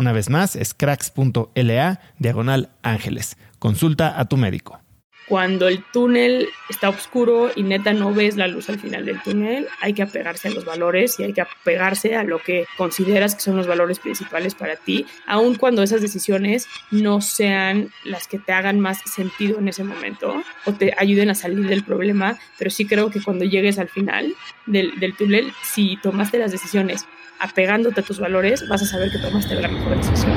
Una vez más, es cracks.la diagonal ángeles. Consulta a tu médico cuando el túnel está oscuro y neta no ves la luz al final del túnel, hay que apegarse a los valores y hay que apegarse a lo que consideras que son los valores principales para ti, aun cuando esas decisiones no sean las que te hagan más sentido en ese momento o te ayuden a salir del problema, pero sí creo que cuando llegues al final del, del túnel, si tomaste las decisiones apegándote a tus valores, vas a saber que tomaste la mejor decisión.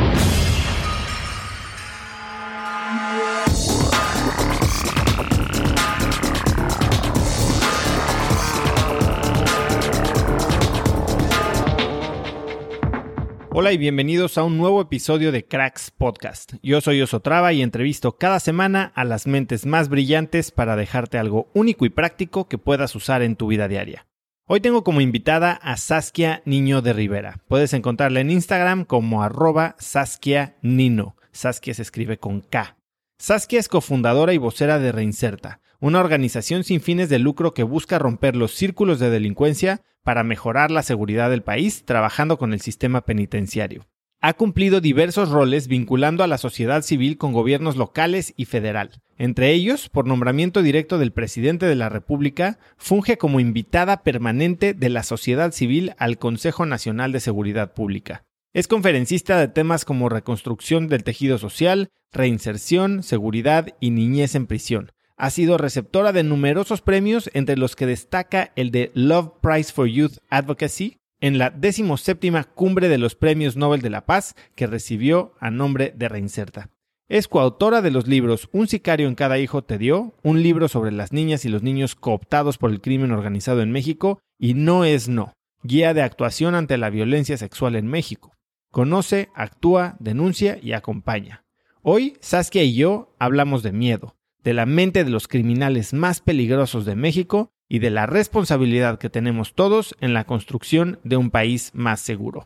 Hola y bienvenidos a un nuevo episodio de Cracks Podcast. Yo soy Osotrava y entrevisto cada semana a las mentes más brillantes para dejarte algo único y práctico que puedas usar en tu vida diaria. Hoy tengo como invitada a Saskia Niño de Rivera. Puedes encontrarla en Instagram como arroba Saskia Nino. Saskia se escribe con K. Saskia es cofundadora y vocera de Reinserta, una organización sin fines de lucro que busca romper los círculos de delincuencia para mejorar la seguridad del país trabajando con el sistema penitenciario. Ha cumplido diversos roles vinculando a la sociedad civil con gobiernos locales y federal. Entre ellos, por nombramiento directo del presidente de la República, funge como invitada permanente de la sociedad civil al Consejo Nacional de Seguridad Pública. Es conferencista de temas como reconstrucción del tejido social, reinserción, seguridad y niñez en prisión, ha sido receptora de numerosos premios, entre los que destaca el de Love Prize for Youth Advocacy en la 17 Cumbre de los Premios Nobel de la Paz que recibió a nombre de Reinserta. Es coautora de los libros Un sicario en cada hijo te dio, un libro sobre las niñas y los niños cooptados por el crimen organizado en México y No es no, guía de actuación ante la violencia sexual en México. Conoce, actúa, denuncia y acompaña. Hoy Saskia y yo hablamos de miedo, de la mente de los criminales más peligrosos de México y de la responsabilidad que tenemos todos en la construcción de un país más seguro.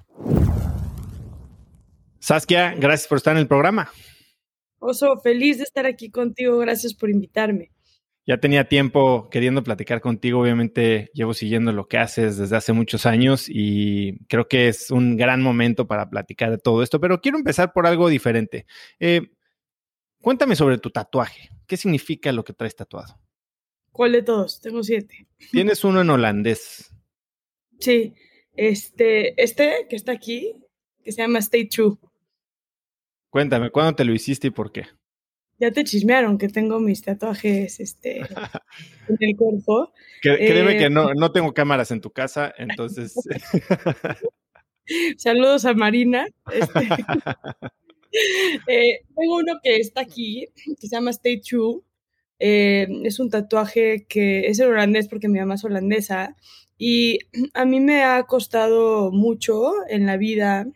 Saskia, gracias por estar en el programa. Oso, feliz de estar aquí contigo, gracias por invitarme. Ya tenía tiempo queriendo platicar contigo, obviamente llevo siguiendo lo que haces desde hace muchos años y creo que es un gran momento para platicar de todo esto, pero quiero empezar por algo diferente. Eh, Cuéntame sobre tu tatuaje. ¿Qué significa lo que traes tatuado? ¿Cuál de todos? Tengo siete. Tienes uno en holandés. Sí, este, este que está aquí, que se llama Stay True. Cuéntame, ¿cuándo te lo hiciste y por qué? ya te chismearon que tengo mis tatuajes este, en el cuerpo. Créeme que eh, no, no tengo cámaras en tu casa, entonces. Saludos a Marina. Este, eh, tengo uno que está aquí, que se llama Stay True. Eh, es un tatuaje que es el holandés porque mi mamá es holandesa y a mí me ha costado mucho en la vida.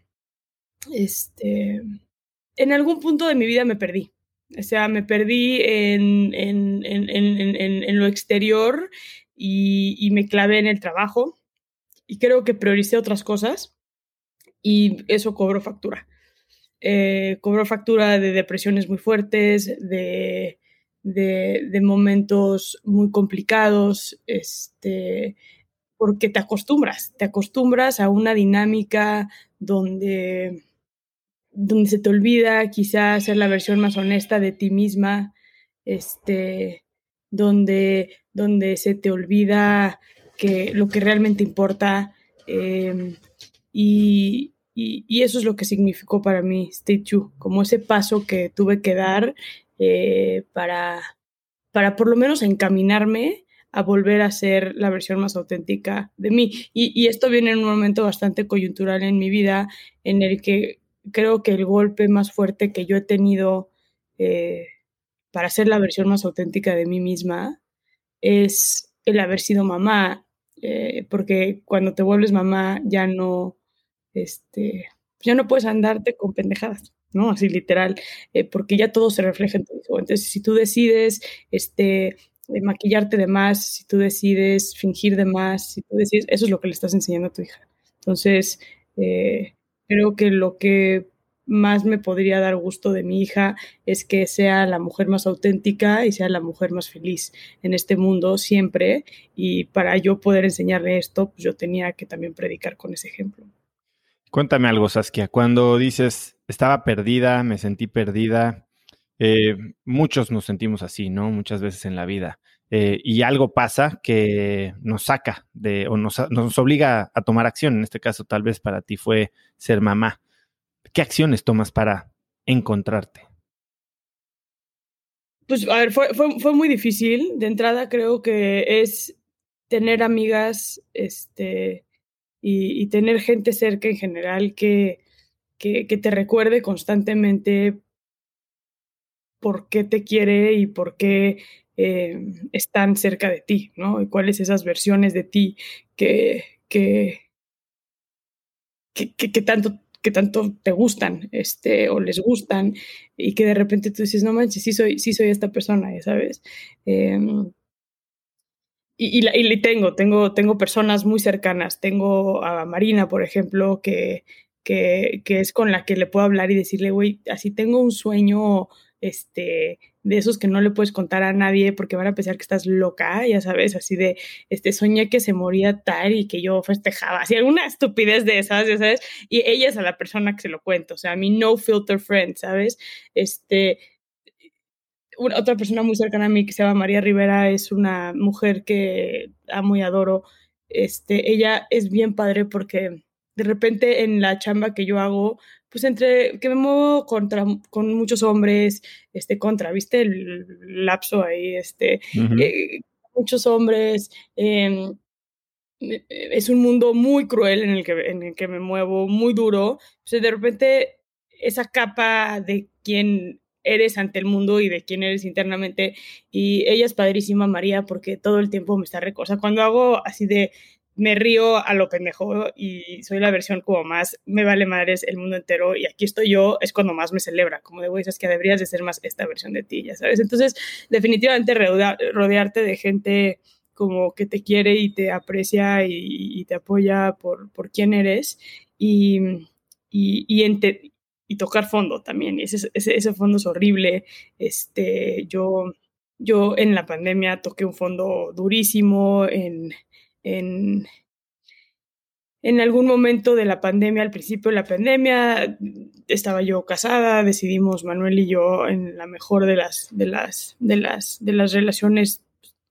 Este, en algún punto de mi vida me perdí. O sea, me perdí en, en, en, en lo exterior y, y, me clavé en el trabajo. Y creo que prioricé otras cosas y eso cobró factura. Eh, cobró factura de depresiones muy fuertes, de, de, de, momentos muy complicados, este, porque te acostumbras, te acostumbras a una dinámica donde, donde se te olvida quizás ser la versión más honesta de ti misma, este, donde, donde se te olvida que lo que realmente importa. Eh, y, y, eso es lo que significó para mí Stay True, como ese paso que tuve que dar eh, para, para por lo menos encaminarme a volver a ser la versión más auténtica de mí. Y, esto viene en un momento bastante coyuntural en mi vida, en el que creo que el golpe más fuerte que yo he tenido eh, para ser la versión más auténtica de mí misma es el haber sido mamá, eh, porque cuando te vuelves mamá ya no este, ya no puedes andarte con pendejadas, ¿no? Así literal, eh, porque ya todo se refleja en tu hijo. Entonces, si tú decides, este, maquillarte de más, si tú decides fingir de más, si tú decides, eso es lo que le estás enseñando a tu hija. Entonces, eh, creo que lo que más me podría dar gusto de mi hija es que sea la mujer más auténtica y sea la mujer más feliz en este mundo siempre. Y para yo poder enseñarle esto, pues yo tenía que también predicar con ese ejemplo. Cuéntame algo, Saskia. Cuando dices, estaba perdida, me sentí perdida, eh, muchos nos sentimos así, ¿no? Muchas veces en la vida. Eh, y algo pasa que nos saca de, o nos, nos, obliga a tomar acción. En este caso, tal vez para ti fue ser mamá. ¿Qué acciones tomas para encontrarte? Pues, a ver, fue, fue, fue muy difícil. De entrada, creo que es tener amigas, este, y, tener gente cerca en general que, que, te recuerde constantemente por qué te quiere y por qué eh, están cerca de ti, ¿no? Y cuáles esas versiones de ti que, que, que, tanto que tanto te gustan, este, o les gustan, y que de repente tú dices, no manches, sí soy, sí soy esta persona, sabes. Em, y, y, tengo, tengo, tengo personas muy cercanas. Tengo a Marina, por ejemplo, que, que, que es con la que le puedo hablar y decirle, güey, así tengo un sueño este, de esos que no le puedes contar a nadie porque van a pensar que estás loca, ya sabes, así de, este, soñé que se moría tal y que yo festejaba, así alguna estupidez de esas, ya sabes, y ella es a la persona que se lo cuento, o sea, a mi no filter friend, ¿sabes? Este, otra persona muy cercana a mí que se llama María Rivera es una mujer que amo y adoro. Este, ella es bien padre porque de repente en la chamba que yo hago, pues entre que me muevo contra, con muchos hombres, este, contra, ¿viste? El, lapso ahí, este, eh, muchos hombres. Em, eh, es un mundo muy cruel en el que, en el que me muevo, muy duro. Pues de repente esa capa de quien eres ante el mundo y de quién eres internamente. Y ella es padrísima, María, porque todo el tiempo me está recosa. Cuando hago así de me río a lo pendejo y soy la versión como más me vale madres el mundo entero y aquí estoy yo, es cuando más me celebra, como de güey, es que deberías de ser más esta versión de ti, ya sabes. Entonces, definitivamente rodearte de gente como que te quiere y te aprecia y, te apoya por, por quién eres y, y, tocar fondo también. Ese, ese, ese, fondo es horrible. Este, yo, yo en la pandemia toqué un fondo durísimo en, en, en algún momento de la pandemia, al principio de la pandemia, estaba yo casada, decidimos Manuel y yo en la mejor de las, de las, de las, de las relaciones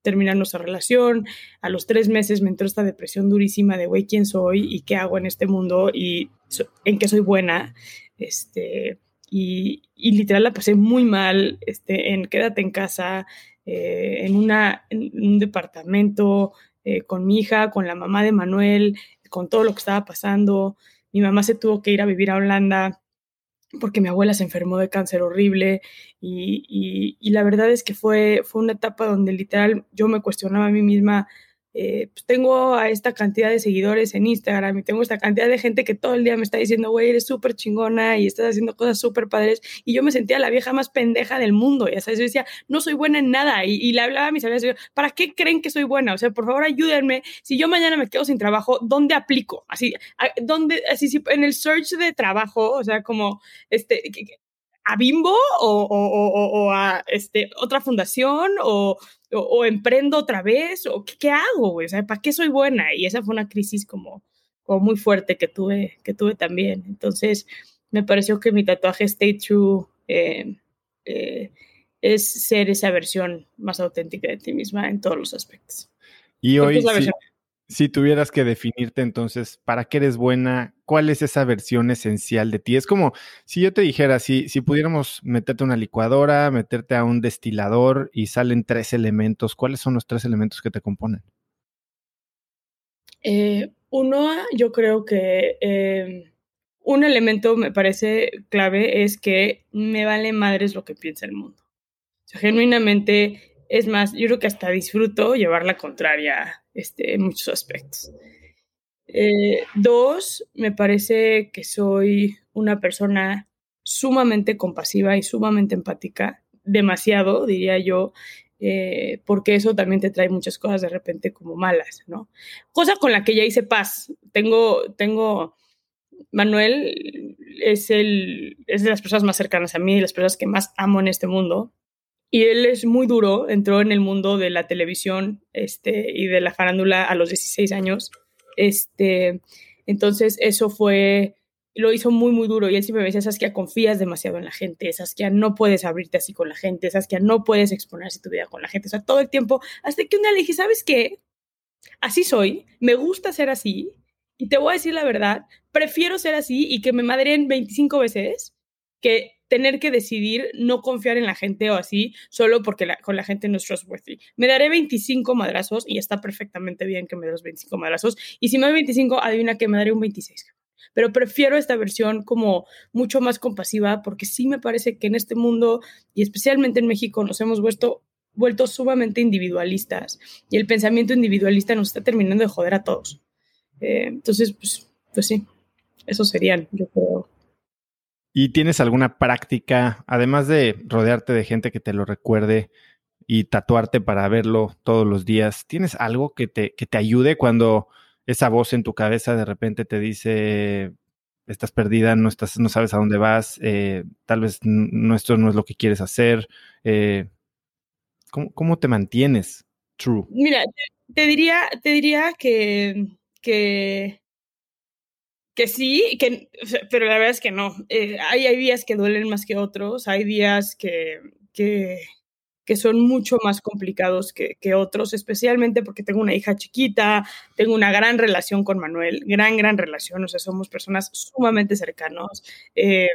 terminar nuestra relación. A los tres meses me entró esta depresión durísima de, güey, ¿quién soy y qué hago en este mundo y en qué soy buena? Este, y, literal la pasé muy mal este, en quédate en casa, eh, en, una, en un departamento eh, con mi hija, con la mamá de Manuel, con todo lo que estaba pasando. Mi mamá se tuvo que ir a vivir a Holanda porque mi abuela se enfermó de cáncer horrible y, y la verdad es que fue, fue una etapa donde literal yo me cuestionaba a mí misma eh, pues tengo a esta cantidad de seguidores en Instagram y tengo esta cantidad de gente que todo el día me está diciendo, güey, eres súper chingona y estás haciendo cosas súper padres. Y yo me sentía la vieja más pendeja del mundo. Y sabes, yo decía, no soy buena en nada. Y, le hablaba a mis amigas, ¿para qué creen que soy buena? O sea, por favor, ayúdenme. Si yo mañana me quedo sin trabajo, ¿dónde aplico? Así, ¿dónde, así, en el search de trabajo, o sea, como, este, a Bimbo o, o, a este, otra fundación o, emprendo otra vez o qué, hago, güey? O sea, ¿para qué soy buena? Y esa fue una crisis como, como muy fuerte que tuve, que tuve también. Entonces, me pareció que mi tatuaje Stay True eh, eh, es ser esa versión más auténtica de ti misma en todos los aspectos. Y hoy, si tuvieras que definirte entonces, ¿para qué eres buena? ¿Cuál es esa versión esencial de ti? Es como si yo te dijera, si, si pudiéramos meterte a una licuadora, meterte a un destilador y salen tres elementos, ¿cuáles son los tres elementos que te componen? Eh, uno, yo creo que eh, un elemento me parece clave es que me vale madres lo que piensa el mundo. Genuinamente es más, yo creo que hasta disfruto llevar la contraria este, en muchos aspectos. Eh, dos, me parece que soy una persona sumamente compasiva y sumamente empática, demasiado, diría yo, eh, porque eso también te trae muchas cosas de repente como malas, ¿no? Cosa con la que ya hice paz. Tengo, tengo, Manuel es, el, es de las personas más cercanas a mí, de las personas que más amo en este mundo. Y él es muy duro, entró en el mundo de la televisión este, y de la farándula a los 16 años. Este, entonces, eso fue, lo hizo muy, muy duro. Y él siempre me decía, Saskia, confías demasiado en la gente, Saskia, no puedes abrirte así con la gente, Saskia, no puedes exponerse tu vida con la gente. O sea, todo el tiempo, hasta que un día le dije, ¿sabes qué? Así soy, me gusta ser así. Y te voy a decir la verdad, prefiero ser así y que me madreen 25 veces que tener que decidir no confiar en la gente o así, solo porque con la gente no es trustworthy. Me daré 25 madrazos y está perfectamente bien que me dé los 25 madrazos. Y si me doy 25, adivina que me daré un 26. Pero prefiero esta versión como mucho más compasiva porque sí me parece que en este mundo y especialmente en México nos hemos vuelto, vuelto sumamente individualistas y el pensamiento individualista nos está terminando de joder a todos. Eh, entonces, pues, pues sí, esos serían, yo creo, ¿Y tienes alguna práctica, además de rodearte de gente que te lo recuerde y tatuarte para verlo todos los días, ¿tienes algo que te, que te ayude cuando esa voz en tu cabeza de repente te dice, estás perdida, no, estás, no sabes a dónde vas, eh, tal vez esto no es lo que quieres hacer? Eh, ¿cómo, te mantienes true? Mira, te diría, te diría que, que que sí, que, pero la verdad es que no. Eh, hay, hay días que duelen más que otros, hay días que, que, que son mucho más complicados que, que, otros, especialmente porque tengo una hija chiquita, tengo una gran relación con Manuel, gran, gran relación, o sea, somos personas sumamente cercanos. Eh,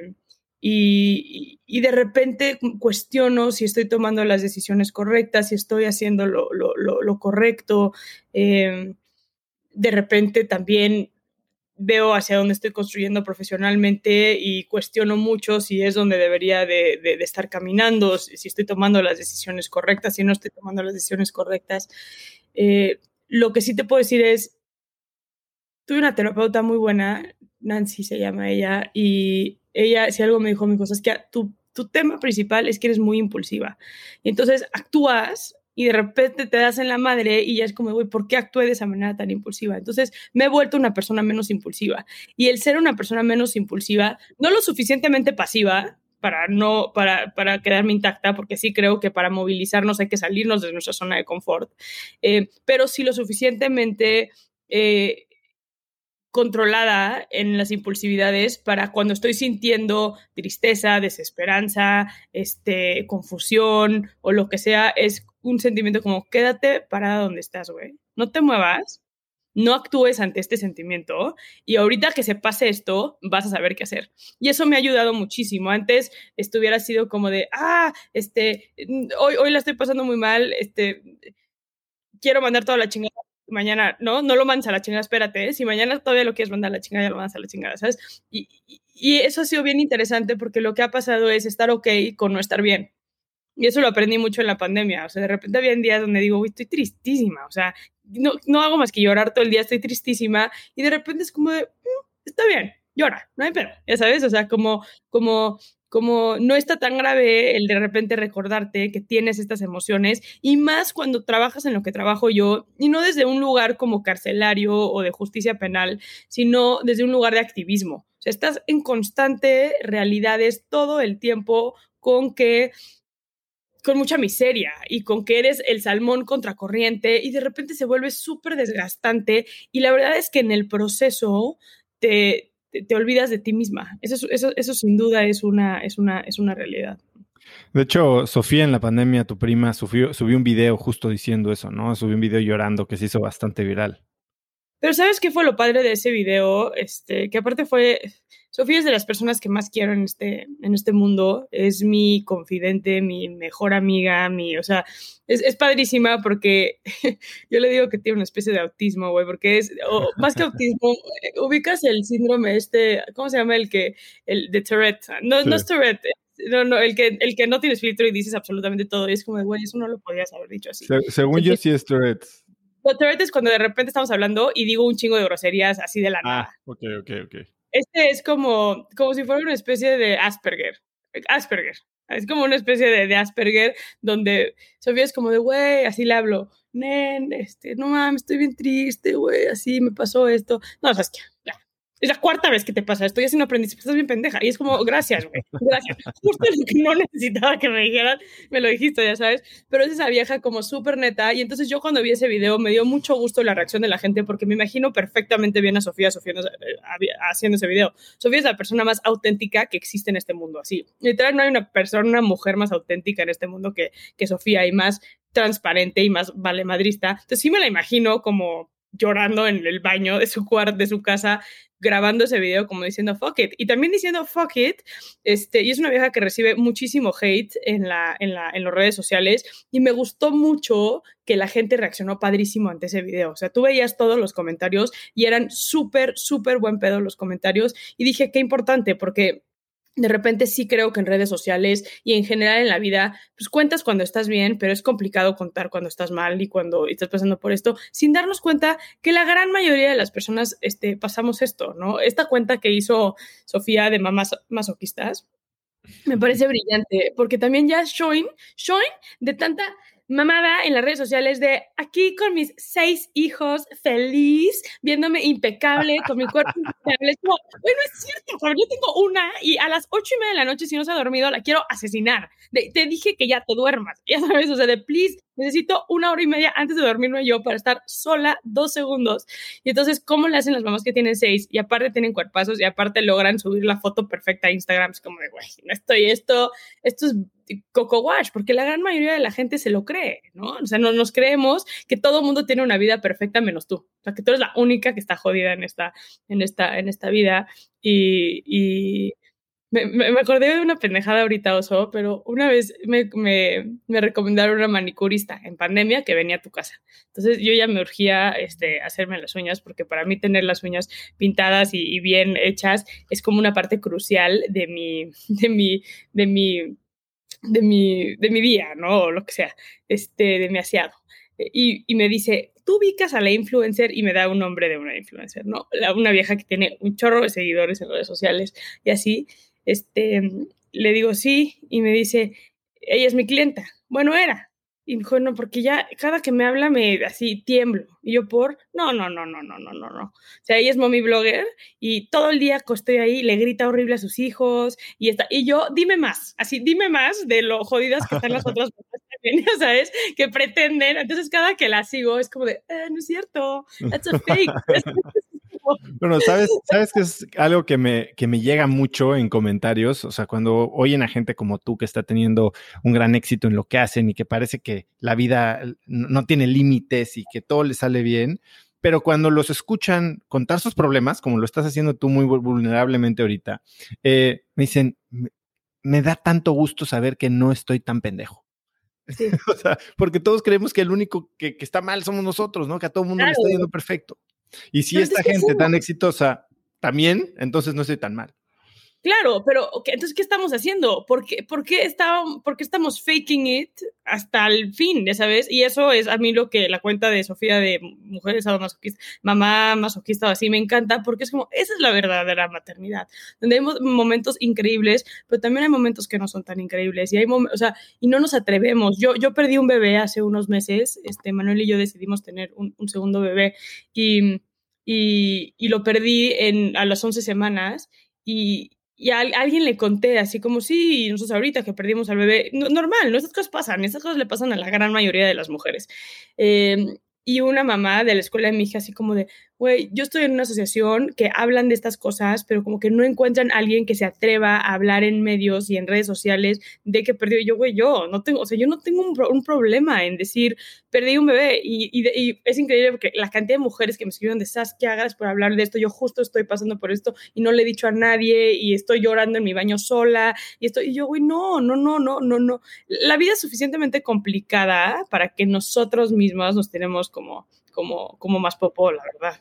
y, y, de repente cuestiono si estoy tomando las decisiones correctas, si estoy haciendo lo, lo, lo, correcto. Eh, de repente también veo hacia dónde estoy construyendo profesionalmente y cuestiono mucho si es donde debería de, estar caminando, si estoy tomando las decisiones correctas, si no estoy tomando las decisiones correctas. Eh, lo que sí te puedo decir es, tuve una terapeuta muy buena, Nancy se llama ella, y ella, si algo me dijo, mi cosa es que tu, tu tema principal es que eres muy impulsiva. Y entonces actúas y de repente te das en la madre y ya es como, güey, ¿por qué actué de esa manera tan impulsiva? Entonces me he vuelto una persona menos impulsiva. Y el ser una persona menos impulsiva, no lo suficientemente pasiva para no, para, para quedarme intacta, porque sí creo que para movilizarnos hay que salirnos de nuestra zona de confort, eh, pero sí lo suficientemente eh, controlada en las impulsividades para cuando estoy sintiendo tristeza, desesperanza, este, confusión o lo que sea, es un sentimiento como quédate parada donde estás, güey. No te muevas, no actúes ante este sentimiento y ahorita que se pase esto, vas a saber qué hacer. Y eso me ha ayudado muchísimo. Antes estuviera sido como de, ah, este, hoy, hoy la estoy pasando muy mal, este, quiero mandar toda la chingada mañana, no, no lo mandas a la chingada, espérate, ¿eh? si mañana todavía lo quieres mandar a la chingada, ya lo mandas a la chingada, ¿sabes? Y, y, eso ha sido bien interesante porque lo que ha pasado es estar ok con no estar bien. Y eso lo aprendí mucho en la pandemia. O sea, de repente había días donde digo, uy, estoy tristísima. O sea, no, no hago más que llorar todo el día, estoy tristísima. Y de repente es como de, mm, está bien, llora, no hay pedo. Ya sabes, o sea, como, como, como no está tan grave el de repente recordarte que tienes estas emociones. Y más cuando trabajas en lo que trabajo yo, y no desde un lugar como carcelario o de justicia penal, sino desde un lugar de activismo. O sea, estás en constante realidades todo el tiempo con que con mucha miseria y con que eres el salmón contracorriente y de repente se vuelve súper desgastante y la verdad es que en el proceso te, te, olvidas de ti misma. Eso, eso, eso sin duda es una, es, una, es una realidad. De hecho, Sofía en la pandemia, tu prima, subió, subió un video justo diciendo eso, ¿no? Subió un video llorando que se hizo bastante viral. Pero ¿sabes qué fue lo padre de ese video? Este, que aparte fue, Sofía es de las personas que más quiero en este, en este mundo, es mi confidente, mi mejor amiga, mi, o sea, es, es padrísima porque yo le digo que tiene una especie de autismo, güey, porque es, o, más que autismo, ubicas el síndrome este, ¿cómo se llama el que, el de Tourette? No, no es Tourette, no, no, el que, el que no tienes filtro y dices absolutamente todo, y es como, güey, eso no lo podías haber dicho así. según yo sí es Tourette. Tourette es cuando de repente estamos hablando y digo un chingo de groserías así de la ah, nada. ok, ok, ok. Este es como, como si fuera una especie de Asperger. Asperger. Es como una especie de, de Asperger donde Sofía es como de, güey, así le hablo. Nen, este, no mames, estoy bien triste, güey, así me pasó esto. No, sea, es la cuarta vez que te pasa esto, ya si no aprendiste, estás bien pendeja. Y es como, gracias, güey, gracias. Justo lo que no necesitaba que me dijeran, me lo dijiste, ya sabes. Pero es esa vieja como súper neta. Y entonces yo cuando vi ese video me dio mucho gusto la reacción de la gente porque me imagino perfectamente bien a Sofía, Sofía eh, haciendo ese video. Sofía es la persona más auténtica que existe en este mundo, así. Literal, no hay una persona, una mujer más auténtica en este mundo que, que Sofía y más transparente y más vale madrista. Entonces sí me la imagino como llorando en el baño de su cuarto, de su casa, grabando ese video como diciendo fuck it. Y también diciendo fuck it, este, y es una vieja que recibe muchísimo hate en, la, en, la, en las redes sociales. Y me gustó mucho que la gente reaccionó padrísimo ante ese video. O sea, tú veías todos los comentarios y eran súper, súper buen pedo los comentarios. Y dije, qué importante, porque de repente sí creo que en redes sociales y en general en la vida, pues cuentas cuando estás bien, pero es complicado contar cuando estás mal y cuando estás pasando por esto, sin darnos cuenta que la gran mayoría de las personas este, pasamos esto, ¿no? Esta cuenta que hizo Sofía de mamás masoquistas me parece brillante, porque también ya Shoin, Shoin, de tanta mamada en las redes sociales de aquí con mis seis hijos, feliz, viéndome impecable, con mi cuerpo impecable. Es como, bueno, es cierto, yo tengo una y a las ocho y media de la noche, si no se ha dormido, la quiero asesinar. te dije que ya te duermas, ya sabes, o sea, de please, necesito una hora y media antes de dormirme yo para estar sola dos segundos. Y entonces, ¿cómo le hacen las mamás que tienen seis y aparte tienen cuerpazos y aparte logran subir la foto perfecta a Instagram? Es como de, güey, no estoy esto, esto es coco wash, porque la gran mayoría de la gente se lo cree, ¿no? O sea, no nos creemos que todo el mundo tiene una vida perfecta menos tú. O sea, que tú eres la única que está jodida en esta, en esta, en esta vida. Y, y me, me, acordé de una pendejada ahorita, Oso, pero una vez me, me, me, recomendaron una manicurista en pandemia que venía a tu casa. Entonces yo ya me urgía este, hacerme las uñas porque para mí tener las uñas pintadas y, y bien hechas es como una parte crucial de mi, de mi, de mi de mi, de mi día, ¿no? O lo que sea, este, de mi asiado. Y, y, me dice, tú ubicas a la influencer y me da un nombre de una influencer, ¿no? La, una vieja que tiene un chorro de seguidores en redes sociales y así, este, le digo sí y me dice, ella es mi clienta. Bueno, era, y dijo, no, porque ya cada que me habla me así tiemblo. Y yo por, no, no, no, no, no, no, no, no. O sea, ella es mommy blogger y todo el día estoy ahí, le grita horrible a sus hijos y está. Y yo, dime más, así, dime más de lo jodidas que están las otras también, ¿sabes? Que pretenden. Entonces cada que la sigo es como de, eh, no es cierto, that's a fake. Bueno, ¿sabes, sabes que es algo que me, que me llega mucho en comentarios? O sea, cuando oyen a gente como tú que está teniendo un gran éxito en lo que hacen y que parece que la vida no tiene límites y que todo le sale bien, pero cuando los escuchan contar sus problemas, como lo estás haciendo tú muy vulnerablemente ahorita, eh, me dicen, me da tanto gusto saber que no estoy tan pendejo. o sea, porque todos creemos que el único que, está mal somos nosotros, ¿no? Que a todo el mundo le está yendo perfecto. Y si esta gente tan exitosa también, entonces no estoy tan mal. Claro, pero entonces, ¿qué estamos haciendo? ¿Por qué, por, qué está, ¿Por qué estamos faking it hasta el fin, ya sabes? Y eso es a mí lo que la cuenta de Sofía de Mujeres Masoquistas, Mamá Masoquista, así me encanta, porque es como, esa es la verdadera maternidad, donde hay momentos increíbles, pero también hay momentos que no son tan increíbles, y hay o sea, y no nos atrevemos. Yo, yo perdí un bebé hace unos meses, este, Manuel y yo decidimos tener un, un segundo bebé, y, y, y, lo perdí en, a las 11 semanas, y, y a, alguien le conté, así como, sí, nosotros ahorita que perdimos al bebé, normal, ¿no? Estas cosas pasan, estas cosas le pasan a la gran mayoría de las mujeres. Eh, y una mamá de la escuela de mi hija así como de, güey, yo estoy en una asociación que hablan de estas cosas, pero como que no encuentran a alguien que se atreva a hablar en medios y en redes sociales de que perdió. yo, güey, yo no tengo, o sea, yo no tengo un, problema en decir, perdí un bebé. Y, es increíble porque la cantidad de mujeres que me escriben de, ¿sabes qué hagas por hablar de esto? Yo justo estoy pasando por esto y no le he dicho a nadie y estoy llorando en mi baño sola. Y, estoy, y yo, güey, no, no, no, no, no, no. La vida es suficientemente complicada para que nosotros mismos nos tenemos como como, como más popó, la verdad.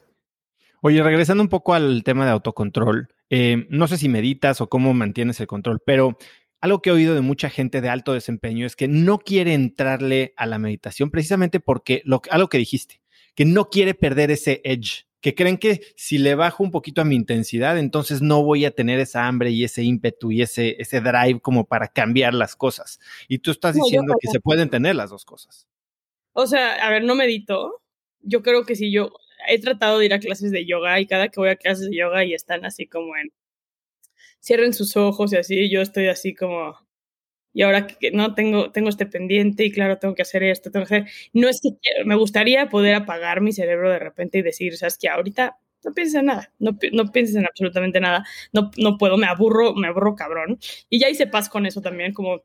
Oye, regresando un poco al tema de autocontrol, eh, no sé si meditas o cómo mantienes el control, pero algo que he oído de mucha gente de alto desempeño es que no quiere entrarle a la meditación precisamente porque lo, algo que dijiste, que no quiere perder ese edge, que creen que si le bajo un poquito a mi intensidad, entonces no voy a tener esa hambre y ese ímpetu y ese, ese drive como para cambiar las cosas. Y tú estás diciendo que se pueden tener las dos cosas. O sea, a ver, no medito, yo creo que si yo he tratado de ir a clases de yoga y cada que voy a clases de yoga y están así como en cierren sus ojos y así, yo estoy así como y ahora que no tengo tengo este pendiente y claro, tengo que hacer esto, tengo que hacer no es que me gustaría poder apagar mi cerebro de repente y decir, sabes que ahorita no pienses en nada, no, no pienses en absolutamente nada, no, no puedo, me aburro, me aburro cabrón. Y ya hice paz con eso también, como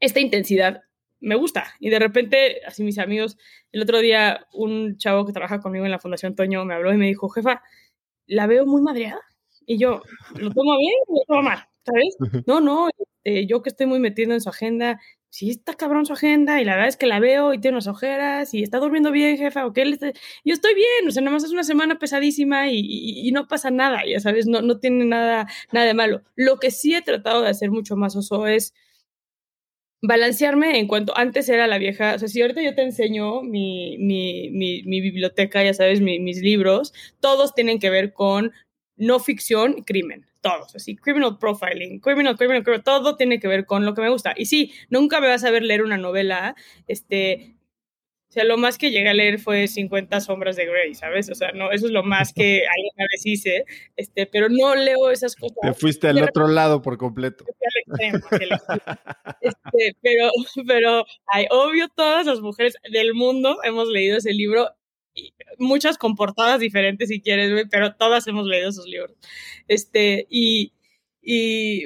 esta intensidad me gusta. Y de repente, así mis amigos, el otro día un chavo que trabaja conmigo en la Fundación Toño me habló y me dijo, jefa, la veo muy madreada. Y yo, ¿lo tomo bien o lo tomo mal? ¿Sabes? No, no, este, yo que estoy muy metido en su agenda, sí está cabrón su agenda y la verdad es que la veo y tiene unas ojeras y está durmiendo bien, jefa, o que él yo estoy bien, o sea, nada más es una semana pesadísima y, y, no pasa nada, ya sabes, no, no tiene nada, nada de malo. Lo que sí he tratado de hacer mucho más oso es balancearme en cuanto antes era la vieja, o sea, si ahorita yo te enseño mi, mi, mi, biblioteca, ya sabes, mis libros, todos tienen que ver con no ficción crimen, todos, así, criminal profiling, criminal, criminal, criminal, todo tiene que ver con lo que me gusta. Y sí, nunca me vas a ver leer una novela, este, o sea, lo más que llegué a leer fue 50 sombras de Grey, ¿sabes? O sea, no, eso es lo más que alguna vez hice, este, pero no leo esas cosas. Te fuiste al otro lado por completo. Este, pero, pero, obvio, todas las mujeres del mundo hemos leído ese libro, muchas con portadas diferentes si quieres, pero todas hemos leído esos libros. Este, y, y,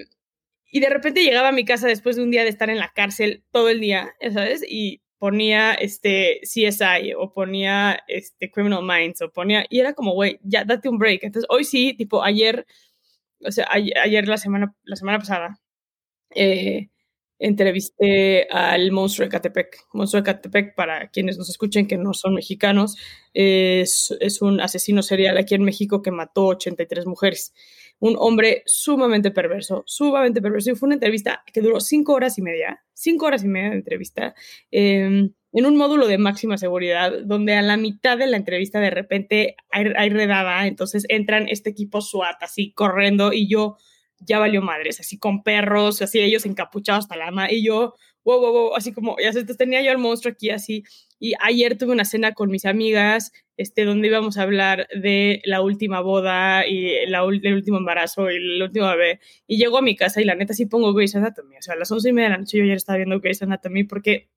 y de repente llegaba a mi casa después de un día de estar en la cárcel todo el día, ¿sabes? Y ponía este CSI o ponía este Criminal Minds o ponía y era como güey ya date un break. Entonces hoy sí tipo ayer o sea ayer, la semana la semana pasada eh, entrevisté al monstruo de Catepec. Monstruo de Catepec para quienes nos escuchen que no son mexicanos es, es un asesino serial aquí en México que mató 83 mujeres un hombre sumamente perverso, sumamente perverso. Y fue una entrevista que duró cinco horas y media, cinco horas y media de entrevista, em, en un módulo de máxima seguridad, donde a la mitad de la entrevista de repente hay, hay redada, entonces entran este equipo SWAT así corriendo y yo ya valió madres, así con perros, así ellos encapuchados hasta la ama, y yo, wow, wow, wow, así como, ya sabes, tenía yo al monstruo aquí así, y ayer tuve una cena con mis amigas, este, donde íbamos a hablar de la última boda y el último embarazo y el último bebé. Y llego a mi casa y la neta sí pongo Grey's Anatomy. O sea, a las once y media de la noche yo ayer estaba viendo Grey's Anatomy porque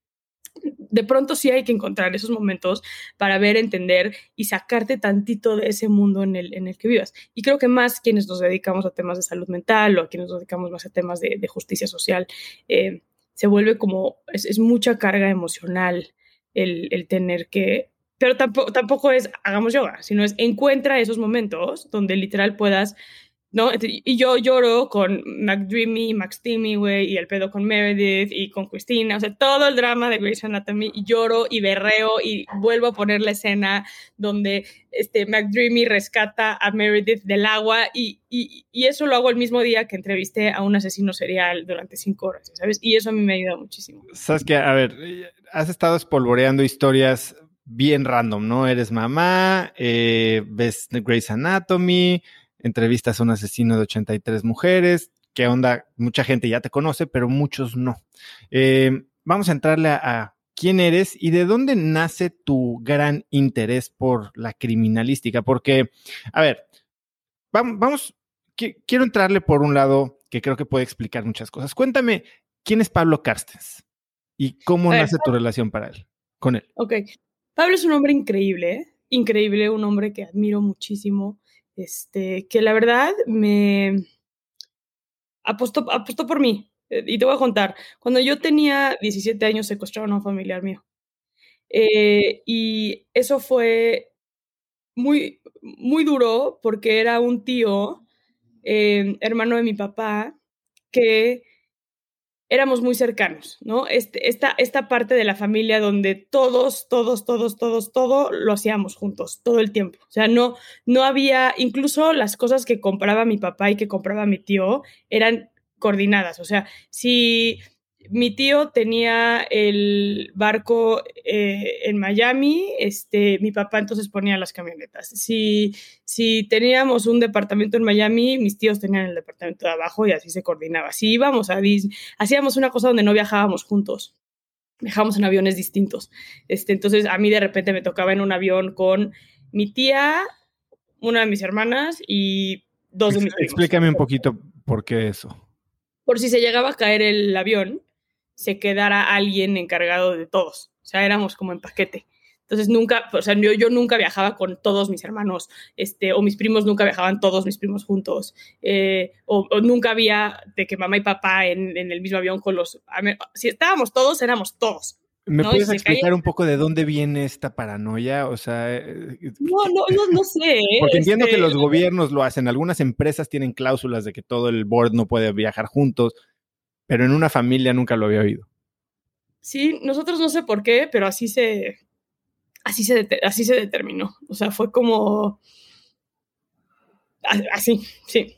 de pronto sí hay que encontrar esos momentos para ver, entender y sacarte tantito de ese mundo en el, en el que vivas. Y creo que más quienes nos dedicamos a temas de salud mental o a quienes nos dedicamos más a temas de, de justicia social, eh, se vuelve como, es, mucha carga emocional el, el tener que pero tampoco, tampoco es hagamos yoga, sino es encuentra esos momentos donde literal puedas ¿no? Y yo lloro con McDreamy, Max güey, y el pedo con Meredith y con Christina, o sea, todo el drama de Grey's Anatomy, y lloro y berreo y vuelvo a poner la escena donde este McDreamy rescata a Meredith del agua y, y, eso lo hago el mismo día que entrevisté a un asesino serial durante cinco horas, ¿sabes? Y eso a mí me ayuda muchísimo. Sabes que, a ver, has estado espolvoreando historias bien random, ¿no? Eres mamá, eh, ves Grey's Anatomy, entrevistas a un asesino de 83 mujeres. ¿Qué onda? Mucha gente ya te conoce, pero muchos no. Eh, vamos a entrarle a, quién eres y de dónde nace tu gran interés por la criminalística. Porque, a ver, vamos, vamos quiero entrarle por un lado que creo que puede explicar muchas cosas. Cuéntame, ¿quién es Pablo Carstens? ¿Y cómo nace tu relación para él, con él? Ok. Pablo es un hombre increíble, ¿eh? increíble, un hombre que admiro muchísimo este, que la verdad me apostó, apostó por mí. Eh, y te voy a contar, cuando yo tenía 17 años secuestraron a un familiar mío. Eh, y eso fue muy, muy duro porque era un tío, eh, hermano de mi papá, que éramos muy cercanos, ¿no? Este, esta, esta parte de la familia donde todos, todos, todos, todos, todo lo hacíamos juntos, todo el tiempo. O sea, no, no había, incluso las cosas que compraba mi papá y que compraba mi tío eran coordinadas. O sea, si mi tío tenía el barco eh, en Miami, este, mi papá entonces ponía las camionetas. Si, si teníamos un departamento en Miami, mis tíos tenían el departamento de abajo y así se coordinaba. Si íbamos a Disney, hacíamos una cosa donde no viajábamos juntos, viajábamos en aviones distintos. Este, entonces a mí de repente me tocaba en un avión con mi tía, una de mis hermanas y dos de mis primos. Explícame un poquito por qué eso. Por si se llegaba a caer el avión, se quedara alguien encargado de todos. O sea, éramos como en paquete. Entonces nunca, o sea, yo, yo nunca viajaba con todos mis hermanos, este, o mis primos nunca viajaban todos mis primos juntos, eh, o, nunca había de que mamá y papá en, en, el mismo avión con los... Si estábamos todos, éramos todos. ¿Me puedes explicar un poco de dónde viene esta paranoia? O sea... Eh, no, no, no, no sé. Porque entiendo que los este gobiernos lo hacen, algunas empresas tienen cláusulas de que todo el board no puede viajar juntos, pero en una familia nunca lo había oído. Sí, nosotros no sé por qué, pero así se, así se, así se determinó. O sea, fue como así, sí.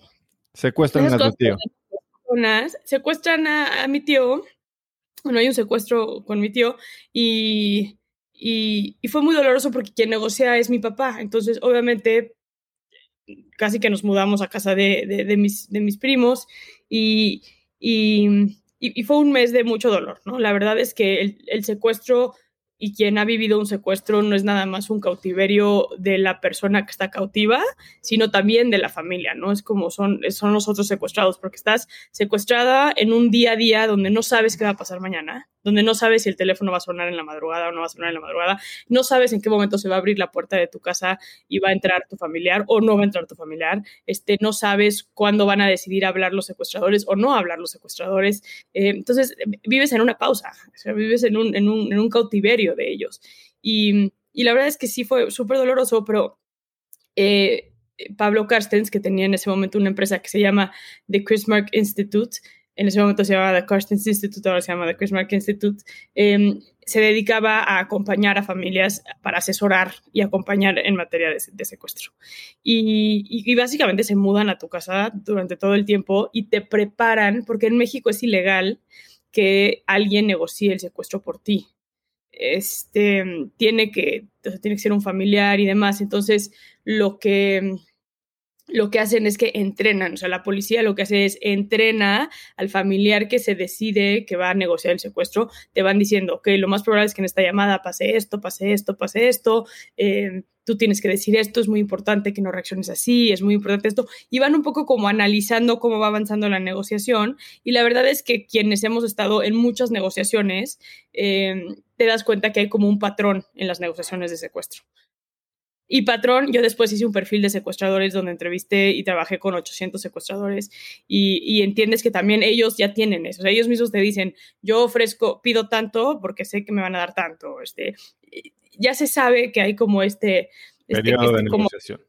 Secuestran a tu tío. Secuestran a, mi tío. Bueno, hay un secuestro con mi tío y, y, fue muy doloroso porque quien negocia es mi papá. Entonces, obviamente, casi que nos mudamos a casa de, de, mis, de mis primos y, y, y, fue un mes de mucho dolor, ¿no? La verdad es que el, el secuestro y quien ha vivido un secuestro no es nada más un cautiverio de la persona que está cautiva, sino también de la familia, ¿no? Es como son, son los otros secuestrados, porque estás secuestrada en un día a día donde no sabes qué va a pasar mañana, donde no sabes si el teléfono va a sonar en la madrugada o no va a sonar en la madrugada, no sabes en qué momento se va a abrir la puerta de tu casa y va a entrar tu familiar o no va a entrar tu familiar, este, no sabes cuándo van a decidir hablar los secuestradores o no hablar los secuestradores, eh, entonces vives en una pausa, o sea, vives en un, en un, en un cautiverio de ellos. Y, la verdad es que sí fue súper doloroso, pero eh, Pablo Carstens, que tenía en ese momento una empresa que se llama The Chris Mark Institute, en ese momento se llamaba The Carstens Institute, ahora se llama The Chris Mark Institute, em, se dedicaba a acompañar a familias para asesorar y acompañar en materia de, secuestro. Y, y, básicamente se mudan a tu casa durante todo el tiempo y te preparan, porque en México es ilegal que alguien negocie el secuestro por ti este, tiene que, tiene que ser un familiar y demás. Entonces, lo que, lo que hacen es que entrenan, o sea, la policía lo que hace es entrena al familiar que se decide que va a negociar el secuestro, te van diciendo, ok, lo más probable es que en esta llamada pase esto, pase esto, pase esto, eh, tú tienes que decir esto, es muy importante que no reacciones así, es muy importante esto, y van un poco como analizando cómo va avanzando la negociación, y la verdad es que quienes hemos estado en muchas negociaciones, eh, te das cuenta que hay como un patrón en las negociaciones de secuestro. Y patrón, yo después hice un perfil de secuestradores donde entrevisté y trabajé con 800 secuestradores y, entiendes que también ellos ya tienen eso. O sea, ellos mismos te dicen, yo ofrezco, pido tanto porque sé que me van a dar tanto. Este, ya se sabe que hay como este... este Periodo este de como- negociación.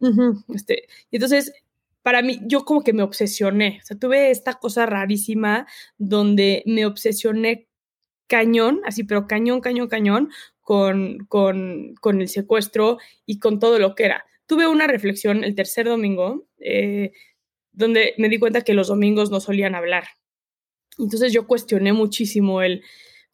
Ujú, este, y entonces, para mí, yo como que me obsesioné, o sea, tuve esta cosa rarísima donde me obsesioné cañón, así, pero cañón, cañón, cañón, con, con, con el secuestro y con todo lo que era. Tuve una reflexión el tercer domingo, eh, donde me di cuenta que los domingos no solían hablar. Entonces yo cuestioné muchísimo el,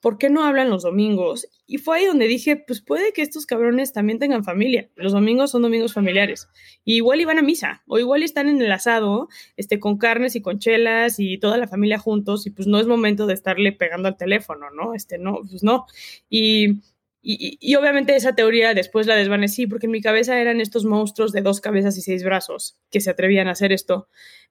¿por qué no hablan los domingos? Y fue ahí donde dije, pues puede que estos cabrones también tengan familia. Los domingos son domingos familiares. Y igual iban a misa, o igual están en el asado, este, con carnes y con chelas y toda la familia juntos, y pues no es momento de estarle pegando al teléfono, ¿no? Este, no, pues no. Y, y, obviamente esa teoría después la desvanecí, porque en mi cabeza eran estos monstruos de dos cabezas y seis brazos que se atrevían a hacer esto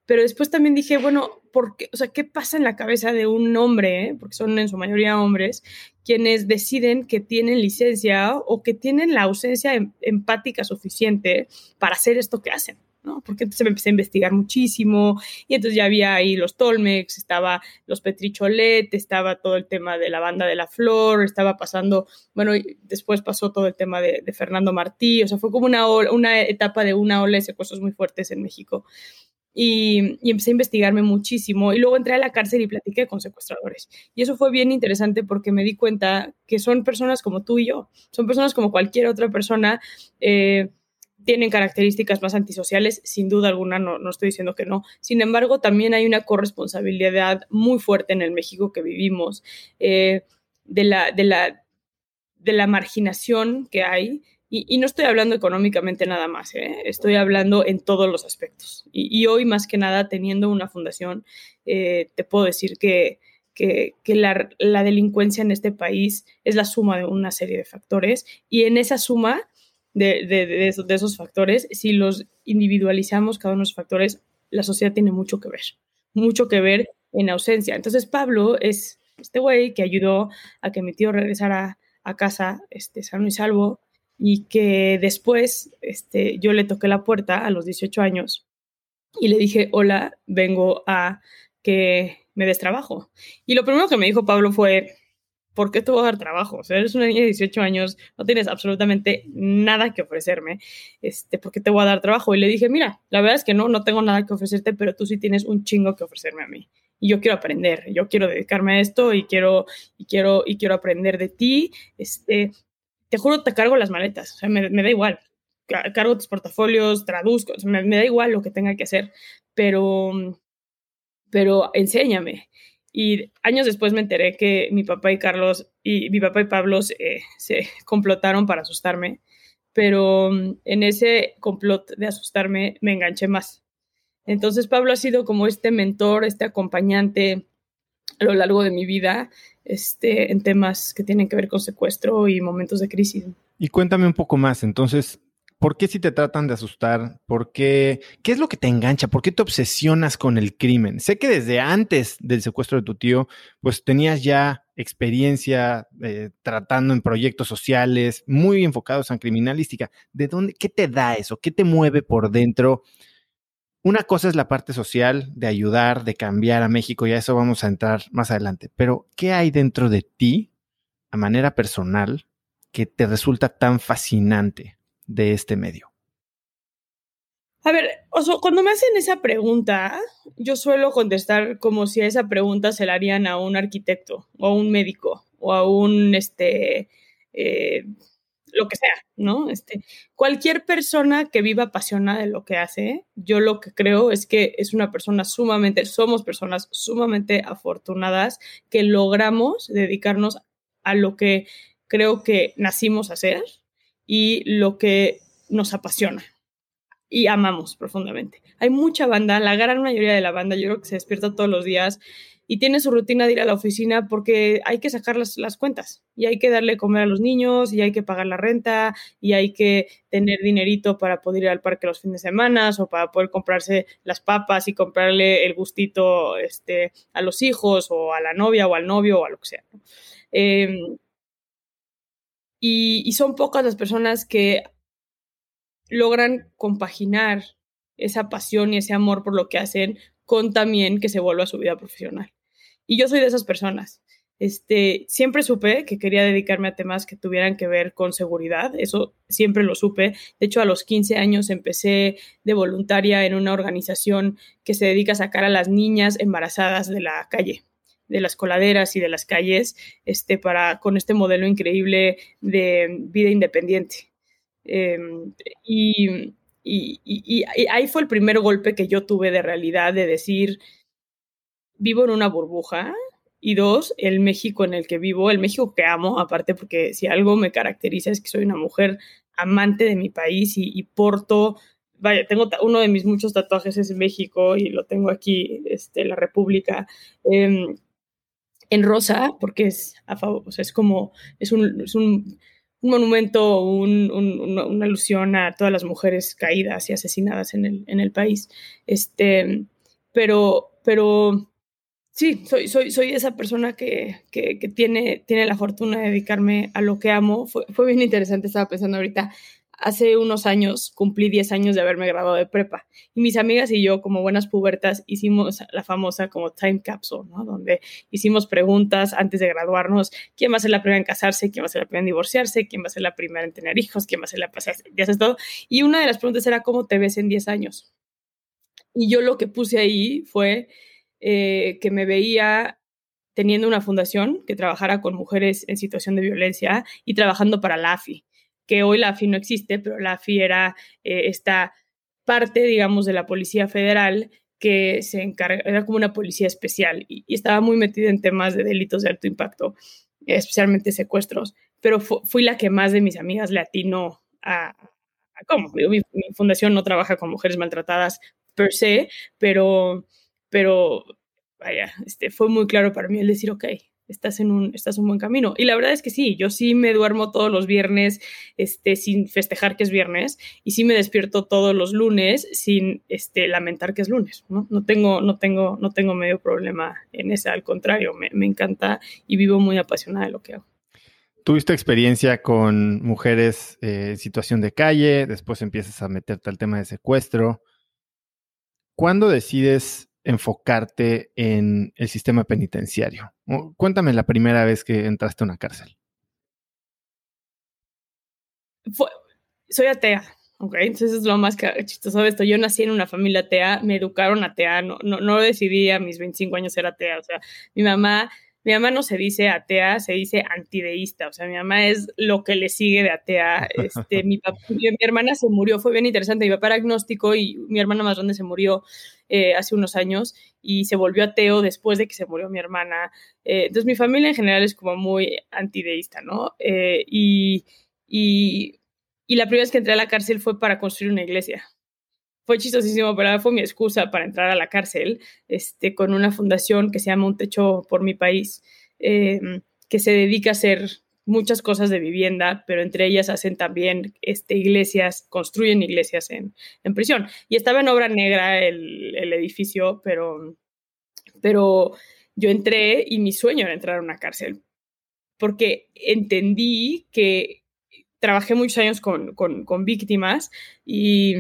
pero después también dije, bueno, ¿por qué? O sea, ¿qué pasa en la cabeza de un hombre, eh? porque son en su mayoría hombres, quienes deciden que tienen licencia o que tienen la ausencia em empática suficiente para hacer esto que hacen? ¿No? Porque entonces me empecé a investigar muchísimo y entonces ya había ahí los Tolmex, estaba los Petricholet, estaba todo el tema de la banda de la flor, estaba pasando, bueno, después pasó todo el tema de, de Fernando Martí, o sea, fue como una, una etapa de una ola de secuestros muy fuertes en México. Y, y, empecé a investigarme muchísimo y luego entré a la cárcel y platiqué con secuestradores. Y eso fue bien interesante porque me di cuenta que son personas como tú y yo, son personas como cualquier otra persona, eh, tienen características más antisociales, sin duda alguna, no, no, estoy diciendo que no. Sin embargo, también hay una corresponsabilidad muy fuerte en el México que vivimos, eh, de, la, de, la, de la marginación que hay y, y, no estoy hablando económicamente nada más, ¿eh? estoy hablando en todos los aspectos. Y, y, hoy, más que nada, teniendo una fundación, eh, te puedo decir que, que, que la, la, delincuencia en este país es la suma de una serie de factores. Y en esa suma de, de, de, esos, de esos factores, si los individualizamos, cada uno de esos factores, la sociedad tiene mucho que ver, mucho que ver en ausencia. Entonces, Pablo es este güey que ayudó a que mi tío regresara a casa este, sano y salvo y que después este, yo le toqué la puerta a los 18 años y le dije, hola, vengo a que me des trabajo. Y lo primero que me dijo Pablo fue, ¿por qué te voy a dar trabajo? O sea, eres una niña de 18 años, no tienes absolutamente nada que ofrecerme, este, ¿por qué te voy a dar trabajo? Y le dije, mira, la verdad es que no, no tengo nada que ofrecerte, pero tú sí tienes un chingo que ofrecerme a mí. Y yo quiero aprender, yo quiero dedicarme a esto y quiero, y quiero, y quiero aprender de ti. Este, te juro, te cargo las maletas, o sea, me, da igual. Cargo tus portafolios, traduzco, me, me, da igual lo que tenga que hacer, pero, pero enséñame. Y años después me enteré que mi papá y Carlos y mi papá y Pablo se, se complotaron para asustarme, pero en ese complot de asustarme me enganché más. Entonces Pablo ha sido como este mentor, este acompañante a lo largo de mi vida este, en temas que tienen que ver con secuestro y momentos de crisis. Y cuéntame un poco más, entonces, ¿por qué si te tratan de asustar? ¿Por qué? ¿Qué es lo que te engancha? ¿Por qué te obsesionas con el crimen? Sé que desde antes del secuestro de tu tío, pues tenías ya experiencia eh, tratando en proyectos sociales muy enfocados en criminalística. ¿De dónde? ¿Qué te da eso? ¿Qué te mueve por dentro? Una cosa es la parte social, de ayudar, de cambiar a México, y a eso vamos a entrar más adelante. Pero, ¿qué hay dentro de ti, a manera personal, que te resulta tan fascinante de este medio? A ver, cuando me hacen esa pregunta, yo suelo contestar como si a esa pregunta se la harían a un arquitecto, o a un médico, o a un, este, eh, lo que sea, ¿no? Este, cualquier persona que viva apasionada de lo que hace, yo lo que creo es que es una persona sumamente, somos personas sumamente afortunadas que logramos dedicarnos a lo que creo que nacimos a hacer y lo que nos apasiona y amamos profundamente. Hay mucha banda, la gran mayoría de la banda, yo creo que se despierta todos los días y tiene su rutina de ir a la oficina porque hay que sacar las, cuentas y hay que darle comer a los niños y hay que pagar la renta y hay que tener dinerito para poder ir al parque los fines de semana o para poder comprarse las papas y comprarle el gustito este, a los hijos o a la novia o al novio o a lo que sea. Eh, y, son pocas las personas que logran compaginar esa pasión y ese amor por lo que hacen con también que se vuelva a su vida profesional. Y yo soy de esas personas. Este, siempre supe que quería dedicarme a temas que tuvieran que ver con seguridad, eso siempre lo supe. De hecho, a los 15 años empecé de voluntaria en una organización que se dedica a sacar a las niñas embarazadas de la calle de las coladeras y de las calles, este, para, con este modelo increíble de vida independiente. Em, y, y, ahí fue el primer golpe que yo tuve de realidad de decir, vivo en una burbuja, y dos, el México en el que vivo, el México que amo, aparte porque si algo me caracteriza es que soy una mujer amante de mi país y, porto, vaya, tengo uno de mis muchos tatuajes es México y lo tengo aquí, este, la República, em, en rosa, porque es, a favor, o sea, es como, es un, es un, monumento, un, una alusión a todas las mujeres caídas y asesinadas en el, en el país. Este, pero, pero sí, soy, soy, soy esa persona que, que, tiene, tiene la fortuna de dedicarme a lo que amo. Fue, fue bien interesante, estaba pensando ahorita, hace unos años cumplí 10 años de haberme graduado de prepa y mis amigas y yo como buenas pubertas hicimos la famosa como time capsule, ¿no? Donde hicimos preguntas antes de graduarnos, quién va a ser la primera en casarse, quién va a ser la primera en divorciarse, quién va a ser la primera en tener hijos, quién va a ser la pasada, ya sabes todo. Y una de las preguntas era cómo te ves en 10 años. Y yo lo que puse ahí fue eh, que me veía teniendo una fundación que trabajara con mujeres en situación de violencia y trabajando para la AFI, que hoy la AFI no existe, pero la AFI era eh, esta parte, digamos, de la Policía Federal que se encarga, era como una policía especial y, estaba muy metida en temas de delitos de alto impacto, especialmente secuestros, pero fui la que más de mis amigas le atinó a, cómo. mi, fundación no trabaja con mujeres maltratadas per se, pero pero vaya, este, fue muy claro para mí el decir, ok, estás en un, estás en un buen camino. Y la verdad es que sí, yo sí me duermo todos los viernes este, sin festejar que es viernes y sí me despierto todos los lunes sin este, lamentar que es lunes. ¿no? No, tengo, no, tengo, no tengo medio problema en eso, al contrario, me, me encanta y vivo muy apasionada de lo que hago. Tuviste experiencia con mujeres eh, en situación de calle, después empiezas a meterte al tema de secuestro. ¿Cuándo decides enfocarte en el sistema penitenciario. Cuéntame la primera vez que entraste a una cárcel. soy atea, ¿ok? Entonces es lo más chistoso de esto. Yo nací en una familia atea, me educaron atea, no, no, no decidí a mis 25 años ser atea. O sea, mi mamá mi mamá no se dice atea, se dice antideísta, o sea, mi mamá es lo que le sigue de atea. Este, mi, hermana se murió, fue bien interesante, mi papá era agnóstico y mi hermana más grande se murió eh, hace unos años y se volvió ateo después de que se murió mi hermana. Eh, entonces mi familia en general es como muy antideísta, ¿no? Eh, y, y, y la primera vez que entré a la cárcel fue para construir una iglesia fue chistosísimo, pero fue mi excusa para entrar a la cárcel, este, con una fundación que se llama Un Techo por mi país, em, que se dedica a hacer muchas cosas de vivienda, pero entre ellas hacen también este, iglesias, construyen iglesias en, en prisión. Y estaba en obra negra el, el, edificio, pero, pero yo entré y mi sueño era entrar a una cárcel, porque entendí que trabajé muchos años con, con, con víctimas y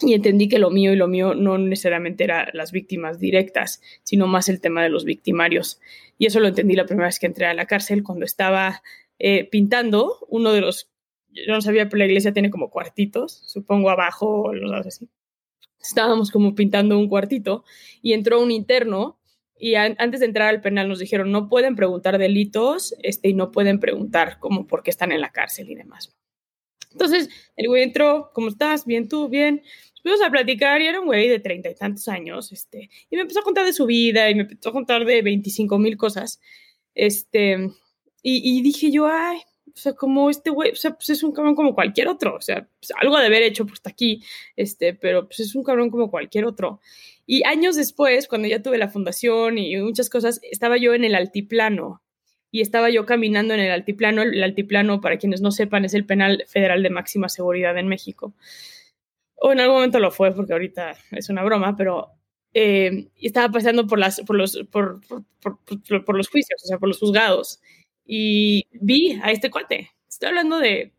y entendí que lo mío y lo mío no necesariamente eran las víctimas directas, sino más el tema de los victimarios. Y eso lo entendí la primera vez que entré a la cárcel, cuando estaba eh, pintando uno de los, yo no sabía, pero la iglesia tiene como cuartitos, supongo abajo, los lados así. Estábamos como pintando un cuartito y entró un interno y antes de entrar al penal nos dijeron no pueden preguntar delitos este, y no pueden preguntar como por qué están en la cárcel y demás. Entonces el güey entró, ¿cómo estás? Bien, tú, bien fuimos a platicar y era un güey de treinta y tantos años, este, y me empezó a contar de su vida y me empezó a contar de 25 mil cosas, este, y, dije yo, ay, o sea, como este güey, o sea, pues es un cabrón como cualquier otro, o sea, pues algo de haber hecho, pues está aquí, este, pero pues es un cabrón como cualquier otro. Y años después, cuando ya tuve la fundación y muchas cosas, estaba yo en el altiplano y estaba yo caminando en el altiplano. El altiplano, para quienes no sepan, es el penal federal de máxima seguridad en México o en algún momento lo fue, porque ahorita es una broma, pero eh, estaba pasando por, las, por, los, por, por, por, los juicios, o sea, por los juzgados, y vi a este cuate. Estoy hablando de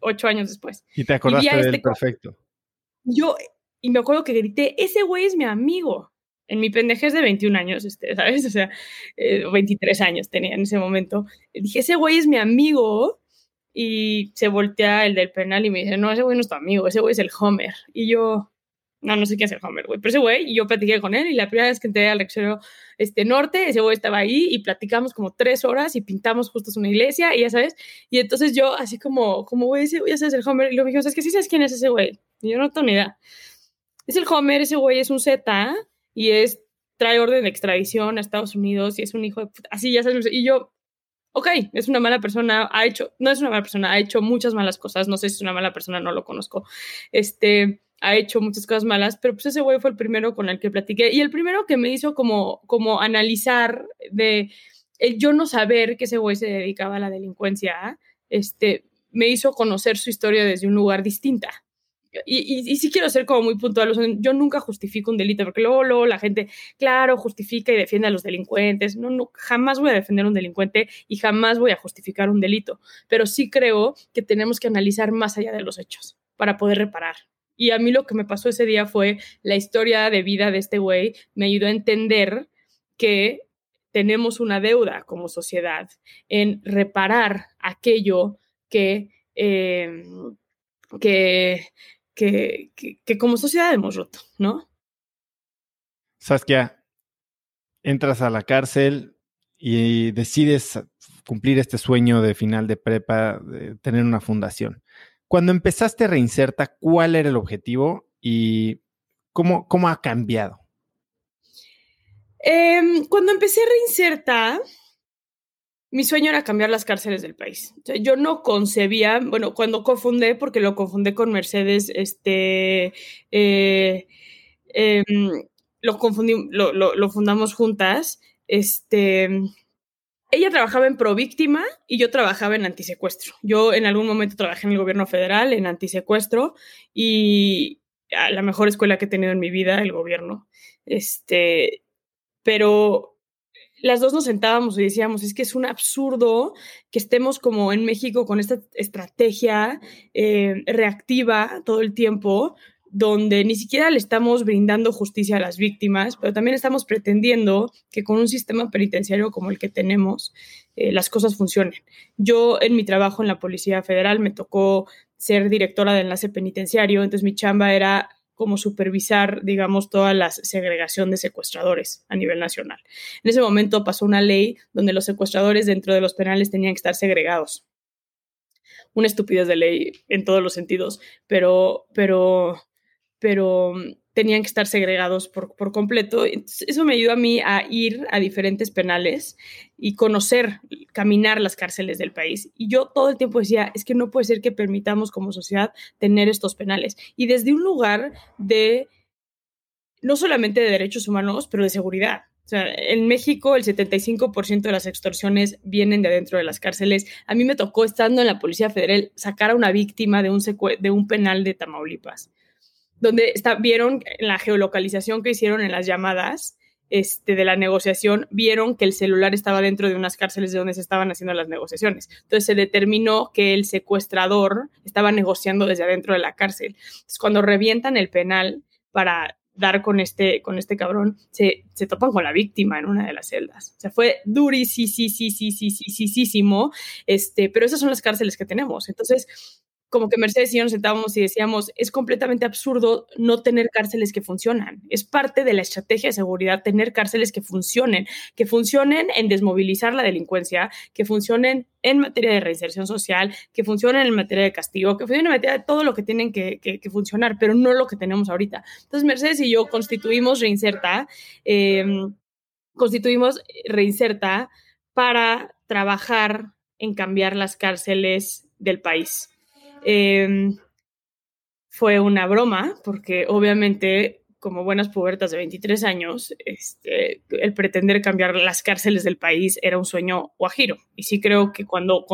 ocho años después. Y te acordaste de este perfecto. Yo, y me acuerdo que grité, ese güey es mi amigo. En mi pendejez de 21 años, este, ¿sabes? O sea, 23 eh, años tenía en ese momento. Dije, ese güey es mi amigo. Y se voltea el del penal y me dice, no, ese güey no es tu amigo, ese güey es el Homer. Y yo, no, no sé quién es el Homer, güey. Pero ese güey, yo platiqué con él y la primera vez que entré al leccionario este, norte, ese güey estaba ahí y platicamos como tres horas y pintamos justo una iglesia y ya sabes. Y entonces yo así como, como güey, ese güey ya sabes el Homer. Y luego me dijo, es que sí sabes quién es ese güey. Y yo no tengo ni idea. Es el Homer, ese güey es un Z y es, trae orden de extradición a Estados Unidos y es un hijo de puta. Así ya sabes. Y yo, ok, es una mala persona, ha hecho, no es una mala persona, ha hecho muchas malas cosas. No sé si es una mala persona, no lo conozco. Este ha hecho muchas cosas malas, pero pues ese güey fue el primero con el que platiqué y el primero que me hizo como, como analizar de el yo no saber que ese güey se dedicaba a la delincuencia, este, me hizo conocer su historia desde un lugar distinta. Y, y, sí quiero ser como muy puntual, yo nunca justifico un delito, porque luego, la gente, claro, justifica y defiende a los delincuentes. No, no, jamás voy a defender a un delincuente y jamás voy a justificar un delito, pero sí creo que tenemos que analizar más allá de los hechos para poder reparar. Y a mí lo que me pasó ese día fue la historia de vida de este güey, me ayudó a entender que tenemos una deuda como sociedad en reparar aquello que, em, que, que, que, como sociedad hemos roto, ¿no? Saskia, entras a la cárcel y decides cumplir este sueño de final de prepa, de tener una fundación. Cuando empezaste Reinserta, ¿cuál era el objetivo y cómo, cómo ha cambiado? Em, cuando empecé Reinserta, mi sueño era cambiar las cárceles del país. yo no concebía, bueno, cuando confundé, porque lo confundí con Mercedes, este, eh, em, lo fundamos juntas, este, ella trabajaba en Províctima y yo trabajaba en antisecuestro. Yo en algún momento trabajé en el gobierno federal en antisecuestro y la mejor escuela que he tenido en mi vida, el gobierno. Este, pero las dos nos sentábamos y decíamos, es que es un absurdo que estemos como en México con esta estrategia eh, reactiva todo el tiempo, donde ni siquiera le estamos brindando justicia a las víctimas, pero también estamos pretendiendo que con un sistema penitenciario como el que tenemos, eh, las cosas funcionen. Yo en mi trabajo en la Policía Federal me tocó ser directora de enlace penitenciario, entonces mi chamba era como supervisar, digamos, toda la segregación de secuestradores a nivel nacional. En ese momento pasó una ley donde los secuestradores dentro de los penales tenían que estar segregados. Una estupidez de ley en todos los sentidos, pero, pero pero mm, tenían que estar segregados por, por completo. eso me ayudó a mí a ir a diferentes penales y conocer, caminar las cárceles del país. Y yo todo el tiempo decía, es que no puede ser que permitamos como sociedad tener estos penales. Y desde un lugar de, no solamente de derechos humanos, pero de seguridad. O sea, en México el 75% de las extorsiones vienen de adentro de las cárceles. A mí me tocó, estando en la Policía Federal, sacar a una víctima de un, de un penal de Tamaulipas donde vieron la geolocalización que hicieron en las llamadas este, de la negociación, vieron que el celular estaba dentro de unas cárceles de donde se estaban haciendo las negociaciones. Entonces se determinó que el secuestrador estaba negociando desde adentro de la cárcel. Entonces cuando revientan el penal para dar con este, con este cabrón, se, se topan con la víctima en una de las celdas. O sea, fue durísimo, este, pero esas son las cárceles que tenemos. Entonces, como que Mercedes y yo nos sentábamos y decíamos, es completamente absurdo no tener cárceles que funcionan. Es parte de la estrategia de seguridad tener cárceles que funcionen, que funcionen en desmovilizar la delincuencia, que funcionen en materia de reinserción social, que funcionen en materia de castigo, que funcionen en materia de todo lo que tienen que, funcionar, pero no lo que tenemos ahorita. Entonces, Mercedes y yo constituimos Reinserta, em, constituimos Reinserta para trabajar en cambiar las cárceles del país. Em, fue una broma, porque obviamente, como buenas pubertas de 23 años, este, el pretender cambiar las cárceles del país era un sueño guajiro. Y sí creo que cuando,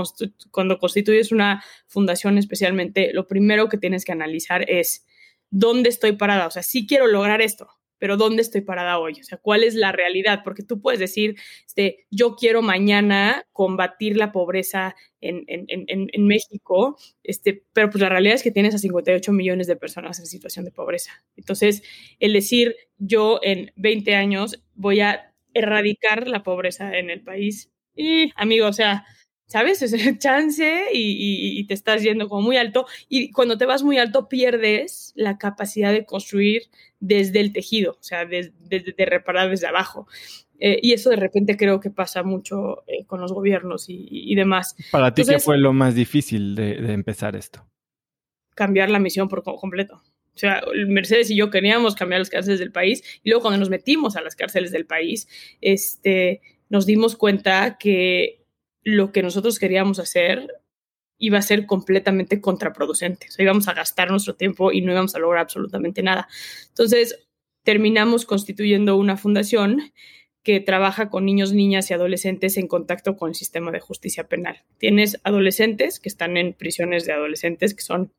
cuando constituyes una fundación especialmente, lo primero que tienes que analizar es dónde estoy parada. O sea, sí quiero lograr esto, pero ¿dónde estoy parada hoy? O sea, ¿cuál es la realidad? Porque tú puedes decir, este, yo quiero mañana combatir la pobreza en, en, en, en, México, este, pero pues la realidad es que tienes a 58 millones de personas en situación de pobreza. Entonces, el decir, yo en 20 años voy a erradicar la pobreza en el país, y amigo, o sea, ¿sabes? Es el chance y, te estás yendo como muy alto y cuando te vas muy alto pierdes la capacidad de construir desde el tejido, o sea, de, reparar desde abajo. Eh, y eso de repente creo que pasa mucho eh, con los gobiernos y, demás. Para ti, ¿qué fue lo más difícil de, empezar esto? Cambiar la misión por completo. O sea, Mercedes y yo queríamos cambiar las cárceles del país y luego cuando nos metimos a las cárceles del país, este, nos dimos cuenta que lo que nosotros queríamos hacer iba a ser completamente contraproducente. Íbamos a gastar nuestro tiempo y no íbamos a lograr absolutamente nada. Entonces, terminamos constituyendo una fundación que trabaja con niños, niñas y adolescentes en contacto con el sistema de justicia penal. Tienes adolescentes que están en prisiones de adolescentes, que son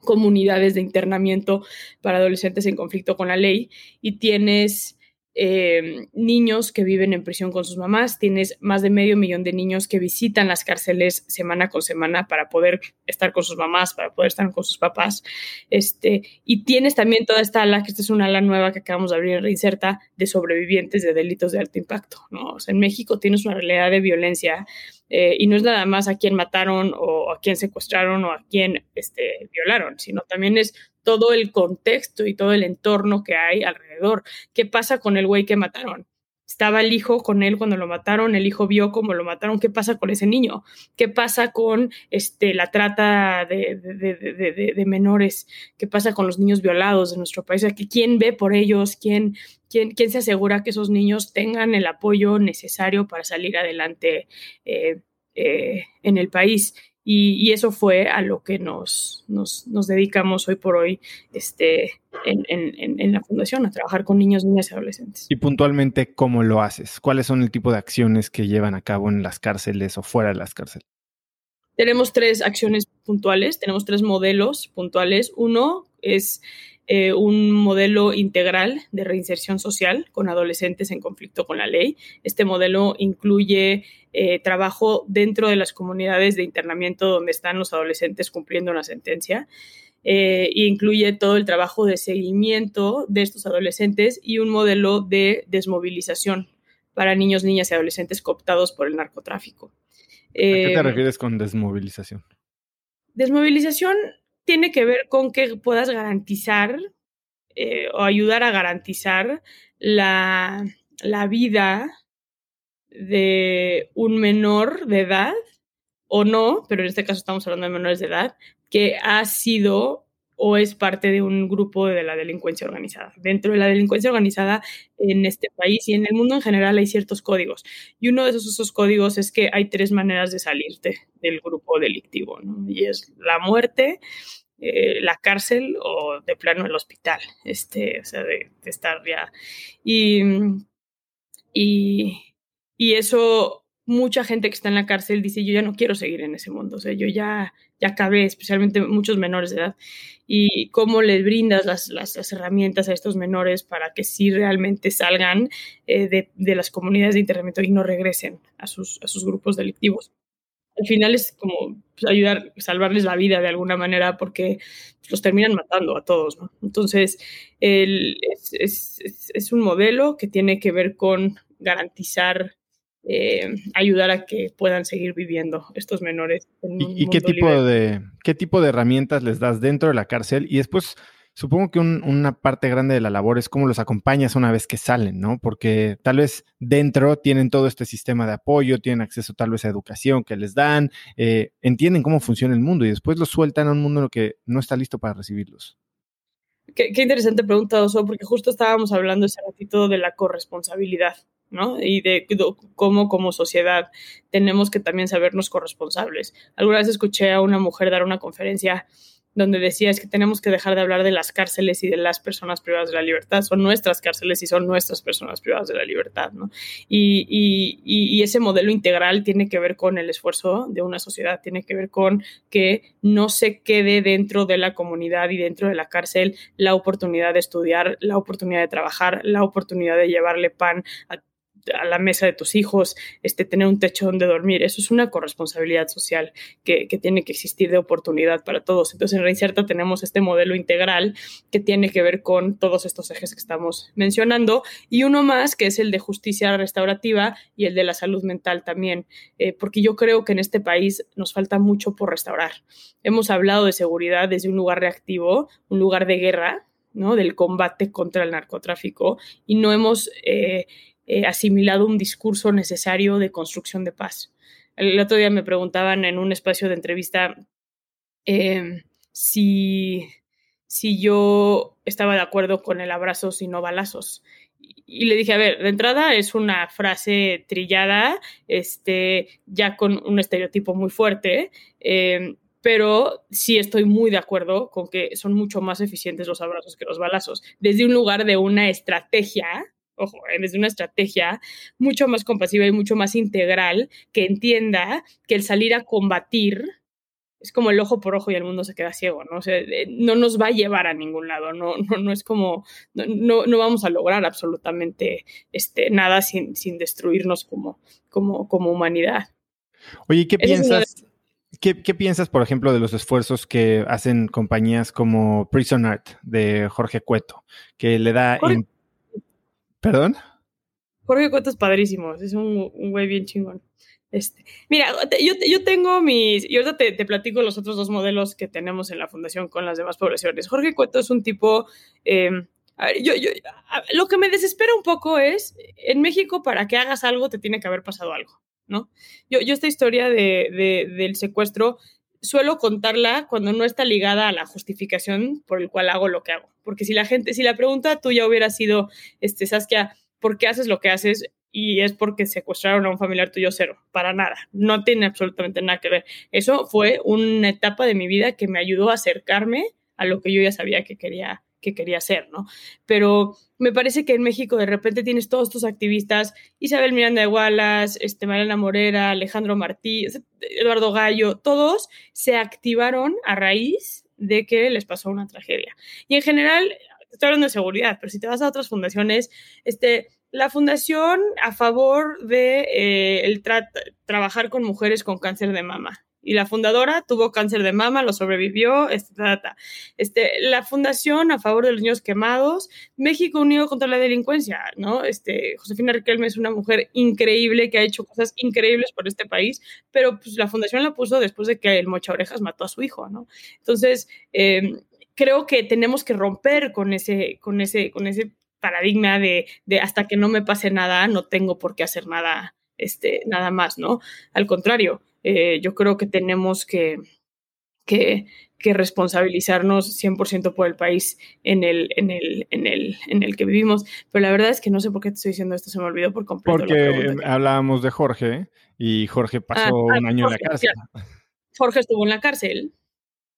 comunidades de internamiento para adolescentes en conflicto con la ley, y tienes eh, niños que viven en prisión con sus mamás, tienes más de medio millón de niños que visitan las cárceles semana con semana para poder estar con sus mamás, para poder estar con sus papás. Este, y tienes también toda esta ala, que esta es una ala nueva que acabamos de abrir en Reinserta, de sobrevivientes de delitos de alto impacto. ¿no? en México tienes una realidad de violencia eh, y no es nada más a quién mataron o a quién secuestraron o a quién este, violaron, sino también es todo el contexto y todo el entorno que hay alrededor. ¿Qué pasa con el güey que mataron? Estaba el hijo con él cuando lo mataron, el hijo vio cómo lo mataron, ¿qué pasa con ese niño? ¿Qué pasa con este, la trata de, de, menores? ¿Qué pasa con los niños violados de nuestro país? ¿Quién ve por ellos? ¿Quién, quién, quién se asegura que esos niños tengan el apoyo necesario para salir adelante eh, eh, en el país? Y, eso fue a lo que nos, nos, nos dedicamos hoy por hoy este, en, en, en, la fundación, a trabajar con niños, niñas y adolescentes. Y puntualmente, ¿cómo lo haces? ¿Cuáles son el tipo de acciones que llevan a cabo en las cárceles o fuera de las cárceles? Tenemos tres acciones puntuales, tenemos tres modelos puntuales. Uno es eh, un modelo integral de reinserción social con adolescentes en conflicto con la ley. Este modelo incluye eh, trabajo dentro de las comunidades de internamiento donde están los adolescentes cumpliendo una sentencia. Eh, e incluye todo el trabajo de seguimiento de estos adolescentes y un modelo de desmovilización para niños, niñas y adolescentes cooptados por el narcotráfico. ¿A qué te refieres con desmovilización? Desmovilización tiene que ver con que puedas garantizar eh, o ayudar a garantizar la, la vida de un menor de edad o no, pero en este caso estamos hablando de menores de edad, que ha sido o es parte de un grupo de la delincuencia organizada. Dentro de la delincuencia organizada en este país y en el mundo en general hay ciertos códigos. Y uno de esos, esos códigos es que hay tres maneras de salirte del grupo delictivo. Y es la muerte, eh, la cárcel o de plano el hospital, este, o sea, de, estar ya. Y, y, eso, mucha gente que está en la cárcel dice, yo ya no quiero seguir en ese mundo, o sea, yo ya, ya acabé, especialmente muchos menores de edad. Y cómo les brindas las, las, herramientas a estos menores para que sí realmente salgan eh, de, de, las comunidades de internamiento y no regresen a sus, a sus grupos delictivos al final es como pues, ayudar, salvarles la vida de alguna manera porque los terminan matando a todos, ¿no? Entonces, el, es, es, un modelo que tiene que ver con garantizar, eh, ayudar a que puedan seguir viviendo estos menores. ¿Y, qué, tipo de, qué tipo de herramientas les das dentro de la cárcel? Y después Supongo que una parte grande de la labor es cómo los acompañas una vez que salen, ¿no? Porque tal vez dentro tienen todo este sistema de apoyo, tienen acceso tal vez a educación que les dan, eh, entienden cómo funciona el mundo y después los sueltan a un mundo en el que no está listo para recibirlos. Qué, interesante pregunta, Oso, porque justo estábamos hablando ese ratito de la corresponsabilidad. Y de cómo como sociedad tenemos que también sabernos corresponsables. Alguna vez escuché a una mujer dar una conferencia donde decía es que tenemos que dejar de hablar de las cárceles y de las personas privadas de la libertad. Son nuestras cárceles y son nuestras personas privadas de la libertad, y, y, ese modelo integral tiene que ver con el esfuerzo de una sociedad, tiene que ver con que no se quede dentro de la comunidad y dentro de la cárcel la oportunidad de estudiar, la oportunidad de trabajar, la oportunidad de llevarle pan a a la mesa de tus hijos, este, tener un techo donde dormir. Eso es una corresponsabilidad social que, tiene que existir de oportunidad para todos. Entonces, en Reinserta tenemos este modelo integral que tiene que ver con todos estos ejes que estamos mencionando y uno más que es el de justicia restaurativa y el de la salud mental también, eh, porque yo creo que en este país nos falta mucho por restaurar. Hemos hablado de seguridad desde un lugar reactivo, un lugar de guerra, ¿no? del combate contra el narcotráfico y no hemos eh, eh, asimilado un discurso necesario de construcción de paz. El otro día me preguntaban en un espacio de entrevista em, si, si yo estaba de acuerdo con el abrazo y no balazos. Y le dije, a ver, de entrada es una frase trillada, este, ya con un estereotipo muy fuerte, em, pero sí estoy muy de acuerdo con que son mucho más eficientes los abrazos que los balazos. Desde un lugar de una estrategia ojo, eh, desde una estrategia mucho más compasiva y mucho más integral que entienda que el salir a combatir es como el ojo por ojo y el mundo se queda ciego, ¿no? O sea, eh, no nos va a llevar a ningún lado, no, no, no es como, no, no vamos a lograr absolutamente este, nada sin, sin destruirnos como, como, como humanidad. Oye, ¿qué piensas? ¿Qué, ¿Qué, piensas, por ejemplo, de los esfuerzos que hacen compañías como Prison Art de Jorge Cueto, que le da ¿Perdón? Jorge Cueto es padrísimo, es un, güey bien chingón. Este, mira, yo, yo, tengo mis, y ahorita te, te, platico los otros dos modelos que tenemos en la fundación con las demás poblaciones. Jorge Cueto es un tipo, em, yo, yo, lo que me desespera un poco es, en México para que hagas algo te tiene que haber pasado algo, ¿no? Yo, yo esta historia de, de, del secuestro suelo contarla cuando no está ligada a la justificación por el cual hago lo que hago. Porque si la gente, si la pregunta tuya hubiera sido, este, Saskia, ¿por qué haces lo que haces? Y es porque secuestraron a un familiar tuyo cero, para nada, no tiene absolutamente nada que ver. Eso fue una etapa de mi vida que me ayudó a acercarme a lo que yo ya sabía que quería que quería ser, ¿no? Pero me parece que en México de repente tienes todos estos activistas, Isabel Miranda de Wallace, este, Mariana Morera, Alejandro Martí, Eduardo Gallo, todos se activaron a raíz de que les pasó una tragedia. Y en general, estoy hablando de seguridad, pero si te vas a otras fundaciones, este, la fundación a favor de eh, el trabajar con mujeres con cáncer de mama y la fundadora tuvo cáncer de mama, lo sobrevivió, este, este, la fundación a favor de los niños quemados, México Unido contra la Delincuencia, ¿no? Este, Josefina Riquelme es una mujer increíble que ha hecho cosas increíbles por este país, pero pues la fundación la puso después de que el Mocha Orejas mató a su hijo, ¿no? Entonces, em, creo que tenemos que romper con ese, con ese, con ese paradigma de, de hasta que no me pase nada, no tengo por qué hacer nada, este, nada más, ¿no? Al contrario, eh, yo creo que tenemos que, que, que responsabilizarnos 100% por el país en el, en, el, en, el, en el que vivimos. Pero la verdad es que no sé por qué te estoy diciendo esto, se me olvidó por completo. Porque hablábamos de Jorge y Jorge ah, pasó ah, un año en la cárcel. Jorge estuvo en la cárcel.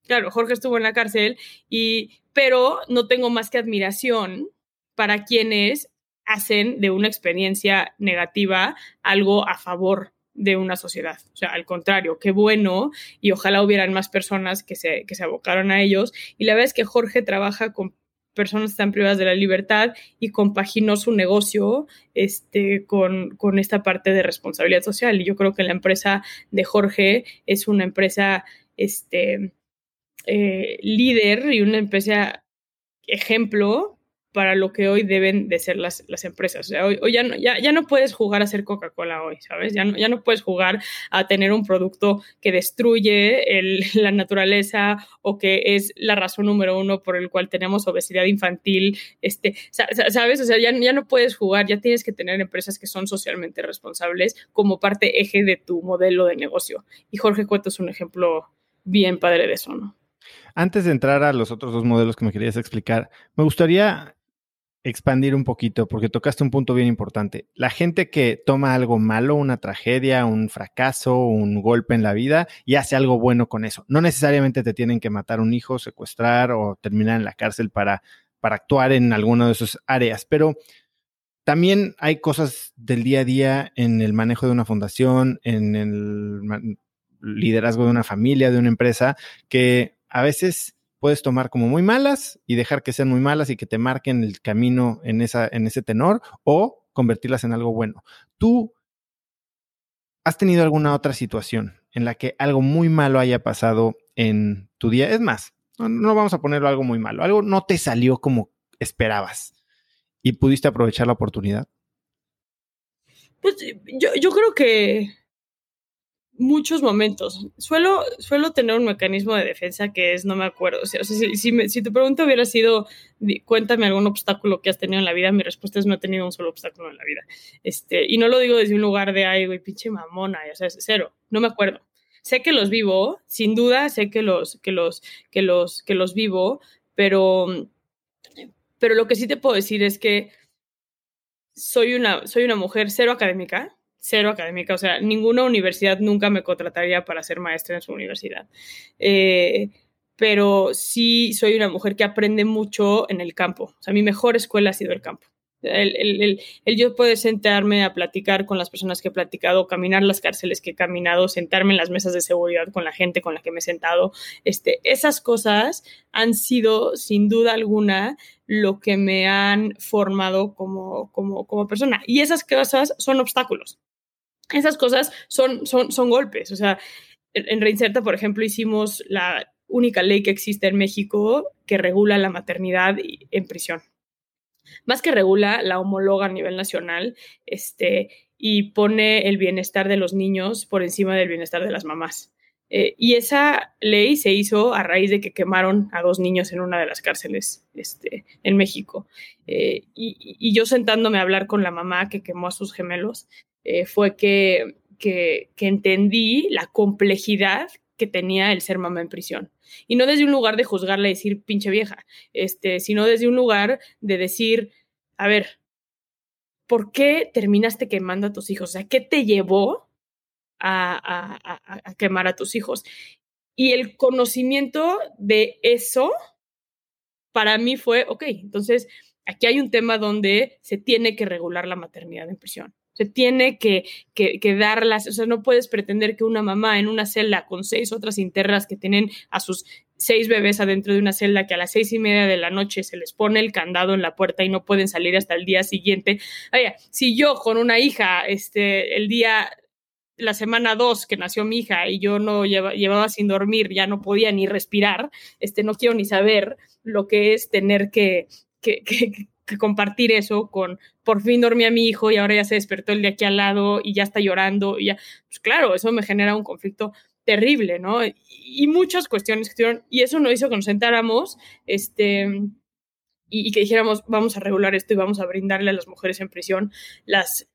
Claro, Jorge estuvo en la cárcel, y, pero no tengo más que admiración para quienes hacen de una experiencia negativa algo a favor de una sociedad. O sea, al contrario, qué bueno y ojalá hubieran más personas que se, que se abocaron a ellos. Y la verdad es que Jorge trabaja con personas que están privadas de la libertad y compaginó su negocio este, con, con esta parte de responsabilidad social. Y yo creo que la empresa de Jorge es una empresa este, eh, líder y una empresa ejemplo para lo que hoy deben de ser las, las empresas. O sea, hoy, ya, no, ya, ya, no puedes jugar a ser Coca-Cola hoy, ¿sabes? Ya no, ya no puedes jugar a tener un producto que destruye la naturaleza o que es la razón número uno por el cual tenemos obesidad infantil, este, ¿sabes? O sea, ya, ya no puedes jugar, ya tienes que tener empresas que son socialmente responsables como parte eje de tu modelo de negocio. Y Jorge Cueto es un ejemplo bien padre de eso, ¿no? Antes de entrar a los otros dos modelos que me querías explicar, me gustaría expandir un poquito porque tocaste un punto bien importante. La gente que toma algo malo, una tragedia, un fracaso, un golpe en la vida y hace algo bueno con eso. No necesariamente te tienen que matar un hijo, secuestrar o terminar en la cárcel para, para actuar en alguna de esas áreas, pero también hay cosas del día a día en el manejo de una fundación, en el liderazgo de una familia, de una empresa, que a veces puedes tomar como muy malas y dejar que sean muy malas y que te marquen el camino en, esa, en ese tenor o convertirlas en algo bueno. ¿Tú has tenido alguna otra situación en la que algo muy malo haya pasado en tu día? Es más, no, vamos a ponerlo algo muy malo, algo no te salió como esperabas y pudiste aprovechar la oportunidad. Pues yo, yo creo que muchos momentos. Suelo, suelo tener un mecanismo de defensa que es, no me acuerdo. O sea, si, si, tu pregunta hubiera sido, cuéntame algún obstáculo que has tenido en la vida, mi respuesta es no he tenido un solo obstáculo en la vida. Este, y no lo digo desde un lugar de, ay, güey, pinche mamona, o sea, es cero, no me acuerdo. Sé que los vivo, sin duda sé que los, que los, que los, que los vivo, pero, pero lo que sí te puedo decir es que soy una, soy una mujer cero académica, cero académica, o sea, ninguna universidad nunca me contrataría para ser maestra en su universidad. Eh, pero sí soy una mujer que aprende mucho en el campo. O sea, mi mejor escuela ha sido el campo. El, el, el, yo puedo sentarme a platicar con las personas que he platicado, caminar las cárceles que he caminado, sentarme en las mesas de seguridad con la gente con la que me he sentado. Este, esas cosas han sido, sin duda alguna, lo que me han formado como, como, como persona. Y esas cosas son obstáculos esas cosas son, son, son golpes. O sea, en Reinserta, por ejemplo, hicimos la única ley que existe en México que regula la maternidad en prisión. Más que regula, la homologa a nivel nacional este, y pone el bienestar de los niños por encima del bienestar de las mamás. Eh, y esa ley se hizo a raíz de que quemaron a dos niños en una de las cárceles este, en México. Eh, y, y, yo sentándome a hablar con la mamá que quemó a sus gemelos, eh, fue que, que, entendí la complejidad que tenía el ser mamá en prisión. Y no desde un lugar de juzgarla y decir pinche vieja, este, sino desde un lugar de decir, a ver, ¿por qué terminaste quemando a tus hijos? O sea, ¿qué te llevó a, a quemar a tus hijos? Y el conocimiento de eso, para mí fue, ok, entonces aquí hay un tema donde se tiene que regular la maternidad en prisión. Se tiene que, que, que, darlas, o sea, no puedes pretender que una mamá en una celda con seis otras internas que tienen a sus seis bebés adentro de una celda que a las seis y media de la noche se les pone el candado en la puerta y no pueden salir hasta el día siguiente. Oye, si yo con una hija, este, el día, la semana dos que nació mi hija y yo no llevaba sin dormir, ya no podía ni respirar, este, no quiero ni saber lo que es tener que, que, que, que compartir eso con por fin dormí a mi hijo y ahora ya se despertó el de aquí al lado y ya está llorando y ya, pues claro, eso me genera un conflicto terrible, ¿no? Y, muchas cuestiones que tuvieron, y eso nos hizo que nos sentáramos, este, y, que dijéramos, vamos a regular esto y vamos a brindarle a las mujeres en prisión las,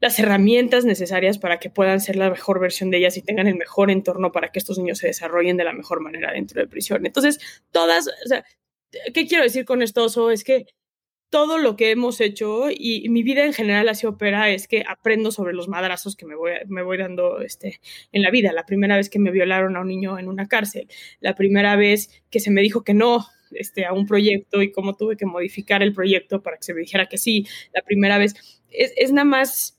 las herramientas necesarias para que puedan ser la mejor versión de ellas y tengan el mejor entorno para que estos niños se desarrollen de la mejor manera dentro de prisión. Entonces, todas, o sea, ¿qué quiero decir con esto? Es que todo lo que hemos hecho y mi vida en general hacia opera es que aprendo sobre los madrazos que me voy, me voy dando este, en la vida. La primera vez que me violaron a un niño en una cárcel, la primera vez que se me dijo que no este, a un proyecto y cómo tuve que modificar el proyecto para que se me dijera que sí, la primera vez. Es, es nada más,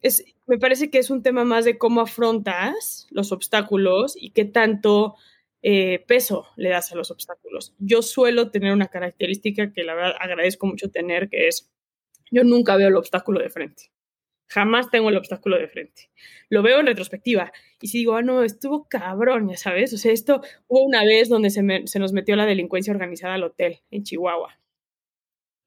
es, me parece que es un tema más de cómo afrontas los obstáculos y qué tanto eh, peso le das a los obstáculos. Yo suelo tener una característica que la verdad agradezco mucho tener, que es yo nunca veo el obstáculo de frente. Jamás tengo el obstáculo de frente. Lo veo en retrospectiva. Y si digo, ah, no, estuvo cabrón, ya sabes. O sea, esto hubo una vez donde se, nos metió la delincuencia organizada al hotel en Chihuahua.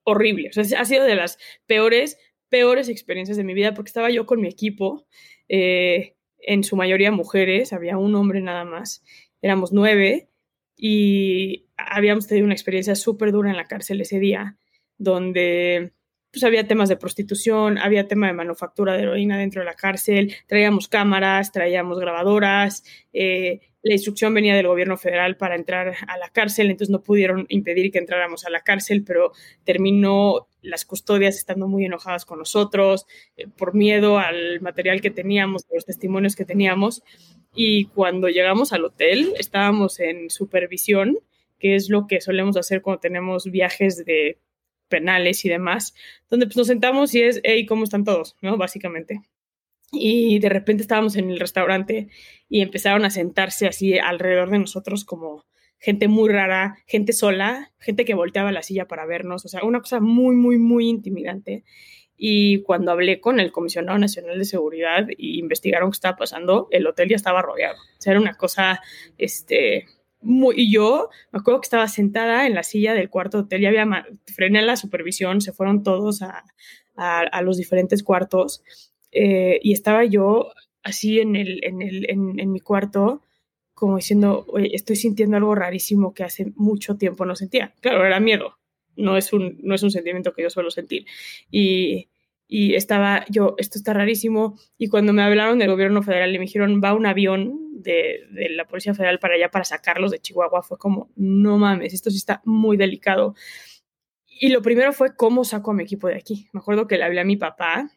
Horrible. O sea, ha sido de las peores, peores experiencias de mi vida porque estaba yo con mi equipo, eh, en su mayoría mujeres, había un hombre nada más éramos nueve y habíamos tenido una experiencia súper dura en la cárcel ese día, donde pues había temas de prostitución, había tema de manufactura de heroína dentro de la cárcel, traíamos cámaras, traíamos grabadoras, eh, la instrucción venía del gobierno federal para entrar a la cárcel, entonces no pudieron impedir que entráramos a la cárcel, pero terminó las custodias estando muy enojadas con nosotros eh, por miedo al material que teníamos, los testimonios que teníamos. Y cuando llegamos al hotel, estábamos en supervisión, que es lo que solemos hacer cuando tenemos viajes de penales y demás, donde pues, nos sentamos y es, hey, ¿cómo están todos? ¿No? Básicamente y de repente estábamos en el restaurante y empezaron a sentarse así alrededor de nosotros como gente muy rara, gente sola, gente que volteaba la silla para vernos, o sea, una cosa muy, muy, muy intimidante. Y cuando hablé con el Comisionado Nacional de Seguridad y investigaron qué estaba pasando, el hotel ya estaba rodeado. O sea, era una cosa, este, muy, y yo me acuerdo que estaba sentada en la silla del cuarto hotel, ya había, frené la supervisión, se fueron todos a, a, a los diferentes cuartos eh, y estaba yo así en, el, en, el, en, mi cuarto, como diciendo, estoy sintiendo algo rarísimo que hace mucho tiempo no sentía. Claro, era miedo, no es un, no es un sentimiento que yo suelo sentir. Y, y estaba yo, esto está rarísimo. Y cuando me hablaron del gobierno federal y me dijeron, va un avión de, de, la Policía Federal para allá para sacarlos de Chihuahua, fue como, no mames, esto sí está muy delicado. Y lo primero fue cómo saco a mi equipo de aquí. Me acuerdo que le hablé a mi papá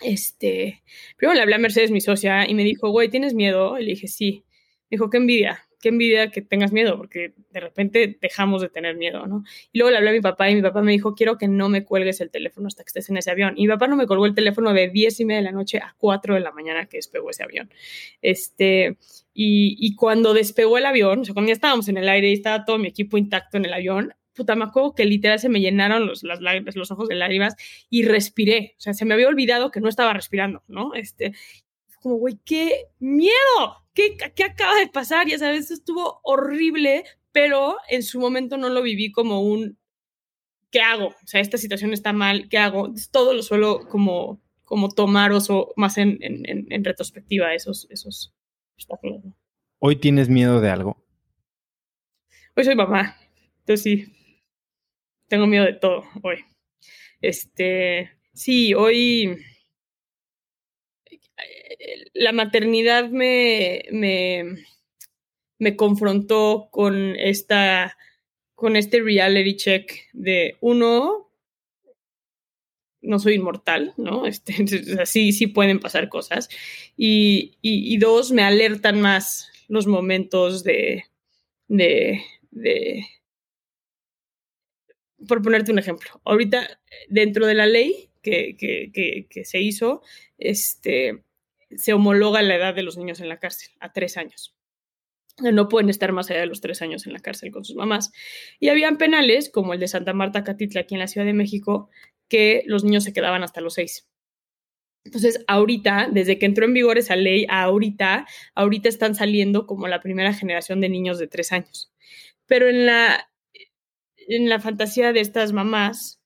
este, primero le hablé a Mercedes, mi socia, y me dijo, güey, ¿tienes miedo? Y le dije, sí. Me dijo, qué envidia, qué envidia que tengas miedo, porque de repente dejamos de tener miedo, ¿no? Y luego le hablé a mi papá y mi papá me dijo, quiero que no me cuelgues el teléfono hasta que estés en ese avión. Y mi papá no me colgó el teléfono de 10 y media de la noche a 4 de la mañana que despegó ese avión. Este, y, y cuando despegó el avión, o sea, cuando ya estábamos en el aire y estaba todo mi equipo intacto en el avión, puta, me acuerdo que literal se me llenaron los, las lágrimas, los ojos de lágrimas y respiré. O sea, se me había olvidado que no estaba respirando, ¿no? Este, como, güey, qué miedo, ¿Qué, ¿qué acaba de pasar? Ya sabes, estuvo horrible, pero en su momento no lo viví como un, ¿qué hago? O sea, esta situación está mal, ¿qué hago? Todo lo suelo como, como tomar o más en, en, en, retrospectiva esos, esos obstáculos. ¿Hoy tienes miedo de algo? Hoy soy mamá, entonces sí, tengo miedo de todo hoy. Este, sí, hoy la maternidad me, me, me confrontó con esta con este reality check de uno no soy inmortal, ¿no? Este, así sí pueden pasar cosas. Y, y, dos, me alertan más los momentos de, de, de, por ponerte un ejemplo, ahorita dentro de la ley que, que, que, se hizo, este, se homologa la edad de los niños en la cárcel a tres años. No pueden estar más allá de los tres años en la cárcel con sus mamás. Y habían penales, como el de Santa Marta Catitla aquí en la Ciudad de México, que los niños se quedaban hasta los seis. Entonces, ahorita, desde que entró en vigor esa ley, ahorita, ahorita están saliendo como la primera generación de niños de tres años. Pero en la en la fantasía de estas mamás,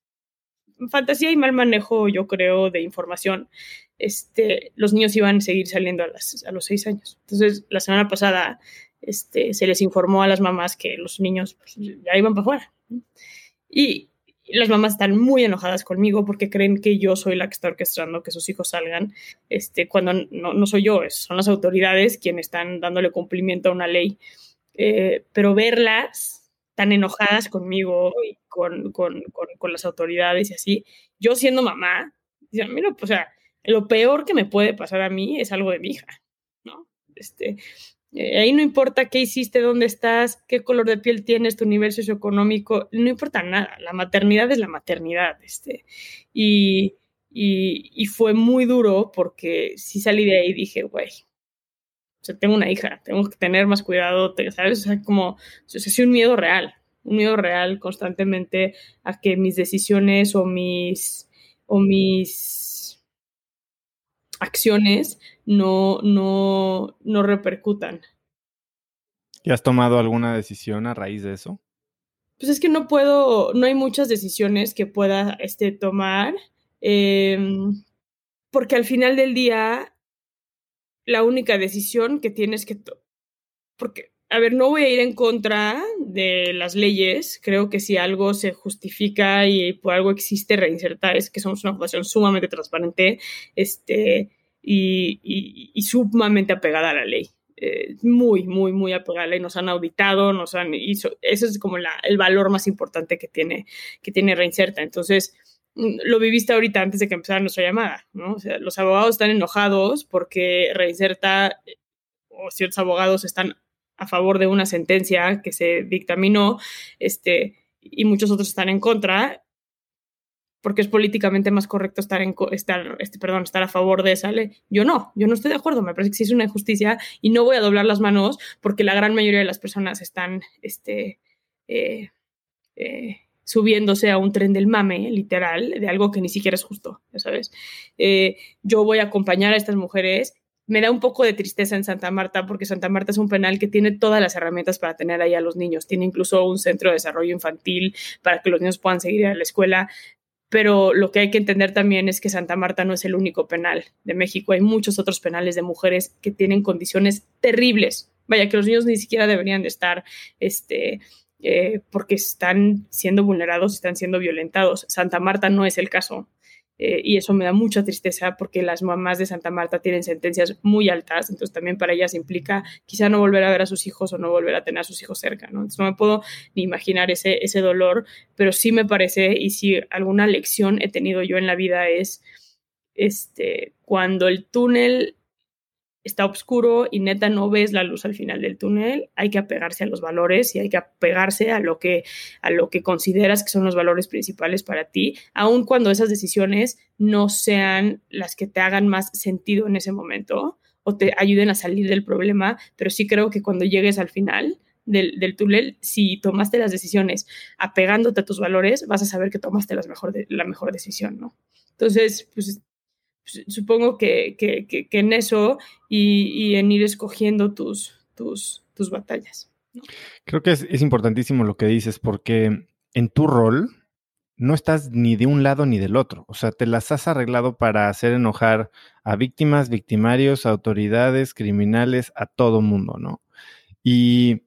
fantasía y mal manejo, yo creo, de información, este, los niños iban a seguir saliendo a, las, a los seis años. Entonces, la semana pasada este, se les informó a las mamás que los niños pues, ya iban para afuera. Y las mamás están muy enojadas conmigo porque creen que yo soy la que está orquestando que sus hijos salgan, este, cuando no, soy yo, son las autoridades quienes están dándole cumplimiento a una ley. Eh, pero verlas tan enojadas conmigo y con, con, con, las autoridades y así. Yo siendo mamá, mira, o sea, lo peor que me puede pasar a mí es algo de mi hija, ¿no? Este, eh, ahí no importa qué hiciste, dónde estás, qué color de piel tienes, tu nivel socioeconómico, no importa nada. La maternidad es la maternidad, este. Y, y, fue muy duro porque sí salí de ahí y dije, güey, sea, tengo una hija, tengo que tener más cuidado, ¿sabes? O sea, como, o sea, es un miedo real, un miedo real constantemente a que mis decisiones o mis, o mis acciones no, no, no repercutan. ¿Y has tomado alguna decisión a raíz de eso? Pues es que no puedo, no hay muchas decisiones que pueda este, tomar, eh, porque al final del día la única decisión que tienes que... Porque, a ver, no voy a ir en contra de las leyes. Creo que si algo se justifica y por algo existe reinsertar, es que somos una fundación sumamente transparente este, y, sumamente apegada a la ley. eh, muy, muy, muy apegada y nos han auditado, nos han hizo, ese es como la, el valor más importante que tiene, que tiene Reinserta. Entonces, mm, lo viviste ahorita antes de que empezara nuestra llamada, ¿no? O sea, los abogados están enojados porque Reinserta o ciertos abogados están a favor de una sentencia que se dictaminó, este, y muchos otros están en contra, porque es políticamente más correcto estar en estar, este, perdón, estar a favor de esa ley. Yo no, yo no estoy de acuerdo, me parece que sí es una injusticia y no voy a doblar las manos porque la gran mayoría de las personas están este, eh, eh, subiéndose a un tren del mame, literal, de algo que ni siquiera es justo, ¿sabes? Eh, yo voy a acompañar a estas mujeres me da un poco de tristeza en Santa Marta porque Santa Marta es un penal que tiene todas las herramientas para tener ahí a los niños. Tiene incluso un centro de desarrollo infantil para que los niños puedan seguir a la escuela. Pero lo que hay que entender también es que Santa Marta no es el único penal de México. Hay muchos otros penales de mujeres que tienen condiciones terribles. Vaya, que los niños ni siquiera deberían de estar, este, eh, porque están siendo vulnerados, están siendo violentados. Santa Marta no es el caso. Eh, y eso me da mucha tristeza porque las mamás de Santa Marta tienen sentencias muy altas, entonces también para ellas implica quizá no volver a ver a sus hijos o no volver a tener a sus hijos cerca, ¿no? Entonces no me puedo ni imaginar ese, ese dolor, pero sí me parece, y si alguna lección he tenido yo en la vida es, este, cuando el túnel está oscuro y neta no ves la luz al final del túnel, hay que apegarse a los valores y hay que apegarse a lo que, a lo que consideras que son los valores principales para ti, aun cuando esas decisiones no sean las que te hagan más sentido en ese momento o te ayuden a salir del problema, pero sí creo que cuando llegues al final del, túnel, si tomaste las decisiones apegándote a tus valores, vas a saber que tomaste la mejor decisión, ¿no? Entonces, pues supongo que, en eso y, en ir escogiendo tus, tus, tus batallas. Creo que es, importantísimo lo que dices porque en tu rol no estás ni de un lado ni del otro. O sea, te las has arreglado para hacer enojar a víctimas, victimarios, autoridades, criminales, a todo mundo, ¿no? Y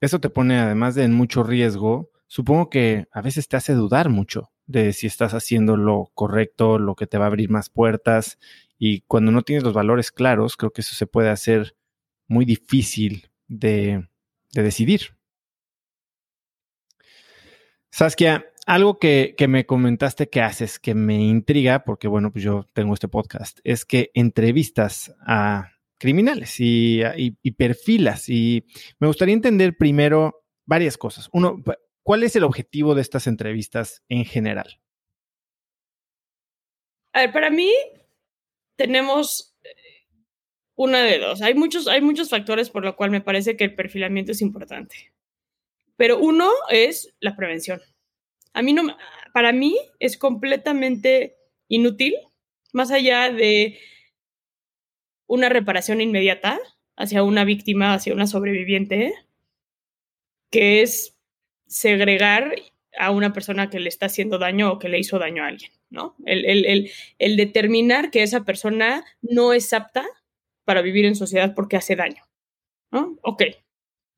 eso te pone además de en mucho riesgo. Supongo que a veces te hace dudar mucho de si estás haciendo lo correcto, lo que te va a abrir más puertas. Y cuando no tienes los valores claros, creo que eso se puede hacer muy difícil de, decidir. Saskia, algo que, me comentaste que haces que me intriga, porque bueno, pues yo tengo este podcast, es que entrevistas a criminales y, y perfilas. Y me gustaría entender primero varias cosas. Uno, ¿Cuál es el objetivo de estas entrevistas en general? A ver, para mí tenemos eh, una de dos. Hay muchos, hay muchos factores por lo cual me parece que el perfilamiento es importante. Pero uno es la prevención. A mí no, para mí es completamente inútil, más allá de una reparación inmediata hacia una víctima, hacia una sobreviviente, que es segregar a una persona que le está haciendo daño o que le hizo daño a alguien, ¿no? El, el, determinar que esa persona no es apta para vivir en sociedad porque hace daño, ¿no? Ok,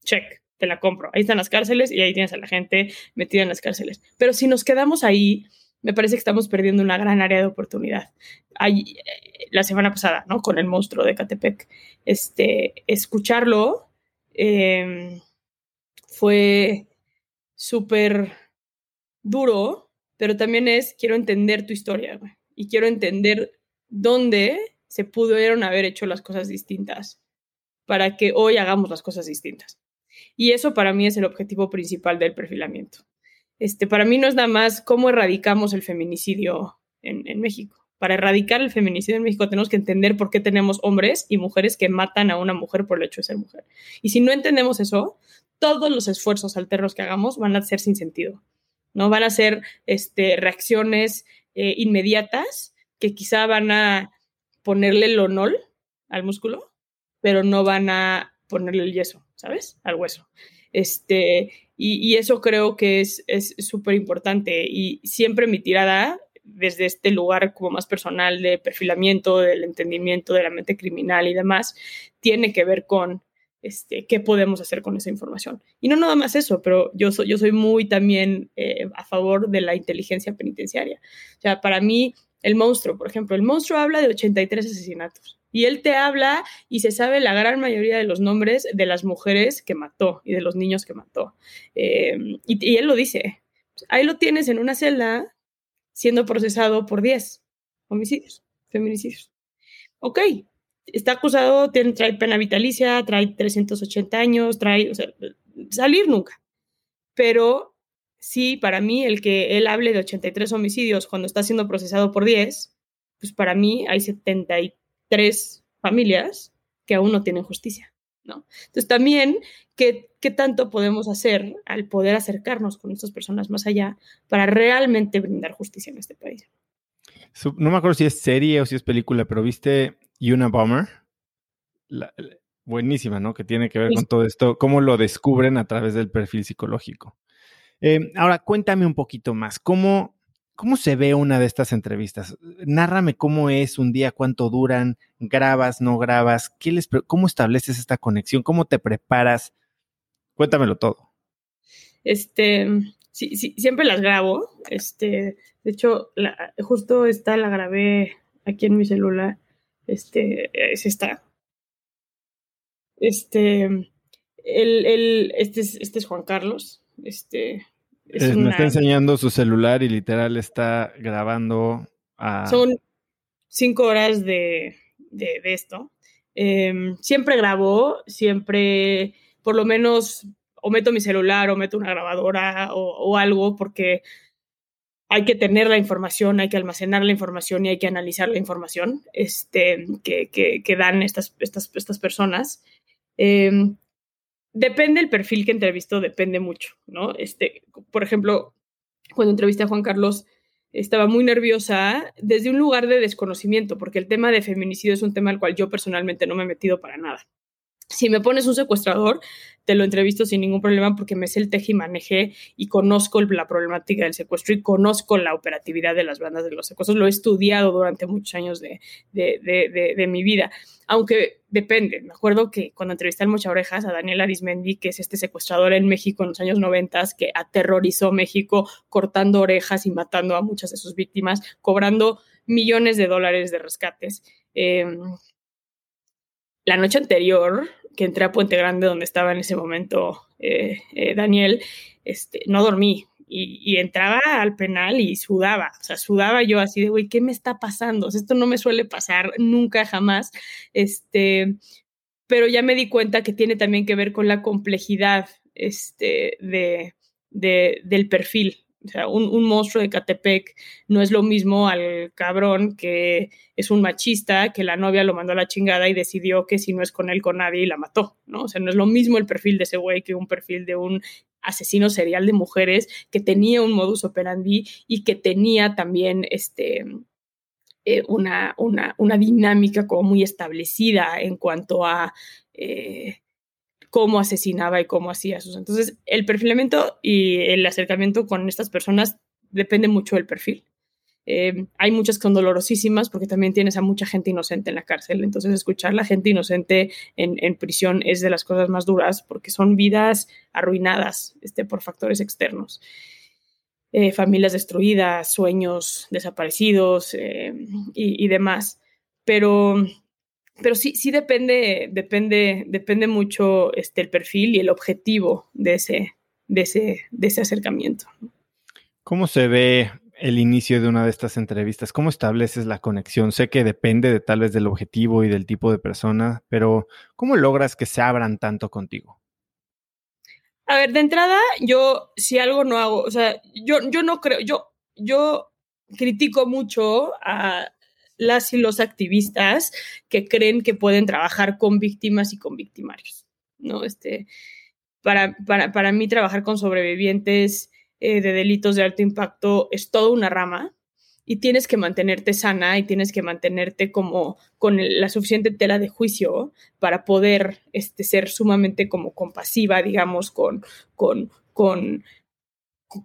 check, te la compro. Ahí están las cárceles y ahí tienes a la gente metida en las cárceles. Pero si nos quedamos ahí, me parece que estamos perdiendo una gran área de oportunidad. Ahí, la semana pasada, ¿no? Con el monstruo de Catepec, este, escucharlo em, fue súper duro, pero también es, quiero entender tu historia, y quiero entender dónde se pudieron haber hecho las cosas distintas para que hoy hagamos las cosas distintas. Y eso para mí es el objetivo principal del perfilamiento. Este, para mí no es nada más cómo erradicamos el feminicidio en, en México. Para erradicar el feminicidio en México tenemos que entender por qué tenemos hombres y mujeres que matan a una mujer por el hecho de ser mujer. Y si no entendemos eso, todos los esfuerzos alternos que hagamos van a ser sin sentido. No van a ser este, reacciones eh, inmediatas que quizá van a ponerle el onol al músculo, pero no van a ponerle el yeso, ¿sabes? Al hueso. Este, y, eso creo que es súper importante. Y siempre mi tirada, desde este lugar como más personal de perfilamiento, del entendimiento de la mente criminal y demás, tiene que ver con este, qué podemos hacer con esa información. Y no nada más eso, pero yo soy, yo soy muy también eh, a favor de la inteligencia penitenciaria. O sea, para mí, el monstruo, por ejemplo, el monstruo habla de 83 asesinatos Y él te habla y se sabe la gran mayoría de los nombres de las mujeres que mató y de los niños que mató. Eh, y, y, él lo dice. Ahí lo tienes en una celda siendo procesado por 10 homicidios, feminicidios. Ok, está acusado, tiene, trae pena vitalicia, trae 380 años, trae, o sea, salir nunca. Pero sí, para mí, el que él hable de 83 homicidios cuando está siendo procesado por 10, pues para mí hay 73 familias que aún no tienen justicia. ¿no? Entonces también, ¿qué, ¿qué tanto podemos hacer al poder acercarnos con estas personas más allá para realmente brindar justicia en este país? No me acuerdo si es serie o si es película, pero viste Una Bomber. buenísima, ¿no? Que tiene que ver con todo esto, cómo lo descubren a través del perfil psicológico. Eh, ahora, cuéntame un poquito más, ¿cómo, ¿cómo se ve una de estas entrevistas? Nárrame cómo es un día, cuánto duran, grabas, no grabas, ¿qué les, ¿cómo estableces esta conexión? ¿Cómo te preparas? Cuéntamelo todo. Este, sí, sí, siempre las grabo. Este, de hecho, justo esta la grabé aquí en mi celular. Este, es esta. Este, el, el, este, es, este es Juan Carlos. Este, Me está enseñando su celular y literal está grabando a... Son cinco horas de, de, esto. Em, siempre grabo, siempre, por lo menos, o meto mi celular o meto una grabadora o, algo, porque hay que tener la información, hay que almacenar la información y hay que analizar la información este, que, que, dan estas, estas, estas personas. Eh, depende el perfil que entrevisto, depende mucho, ¿no? Este, por ejemplo, cuando entrevisté a Juan Carlos, estaba muy nerviosa desde un lugar de desconocimiento, porque el tema de feminicidio es un tema al cual yo personalmente no me he metido para nada. Si me pones un secuestrador, te lo entrevisto sin ningún problema porque me sé el teje y maneje y conozco la problemática del secuestro y conozco la operatividad de las bandas de los secuestros. Lo he estudiado durante muchos años de, de, de, de mi vida, aunque depende. Me acuerdo que cuando entrevisté al Mocha Orejas a Daniel Arismendi, que es este secuestrador en México en los años 90 que aterrorizó México cortando orejas y matando a muchas de sus víctimas, cobrando millones de dólares de rescates. Eh, la noche anterior, que entré a Puente Grande, donde estaba en ese momento eh, eh, Daniel, este, no dormí. Y, entraba al penal y sudaba, o sea, sudaba yo así de, güey, ¿qué me está pasando? esto no me suele pasar nunca, jamás. Este, pero ya me di cuenta que tiene también que ver con la complejidad este, de, de, del perfil o sea, un, monstruo de Catepec no es lo mismo al cabrón que es un machista, que la novia lo mandó a la chingada y decidió que si no es con él, con nadie y la mató, ¿no? O sea, no es lo mismo el perfil de ese güey que un perfil de un asesino serial de mujeres que tenía un modus operandi y que tenía también este, eh, una, una, una, dinámica como muy establecida en cuanto a eh, cómo asesinaba y cómo hacía sus. Entonces, el perfilamiento y el acercamiento con estas personas depende mucho del perfil. Eh, hay muchas que son dolorosísimas porque también tienes a mucha gente inocente en la cárcel. Entonces, escuchar a la gente inocente en, prisión es de las cosas más duras porque son vidas arruinadas este, por factores externos. Eh, familias destruidas, sueños desaparecidos eh, y, demás. Pero pero sí, sí depende, depende, depende mucho este, el perfil y el objetivo de ese, de ese, de ese acercamiento. ¿Cómo se ve el inicio de una de estas entrevistas? ¿Cómo estableces la conexión? Sé que depende de tal vez del objetivo y del tipo de persona, pero ¿cómo logras que se abran tanto contigo? A ver, de entrada, yo si algo no hago, o sea, yo, yo no creo, yo, yo critico mucho a, las y los activistas que creen que pueden trabajar con víctimas y con victimarios, ¿no? Este, para, para, para mí trabajar con sobrevivientes eh, de delitos de alto impacto es toda una rama y tienes que mantenerte sana y tienes que mantenerte como con la suficiente tela de juicio para poder este, ser sumamente como compasiva, digamos, con, con, con,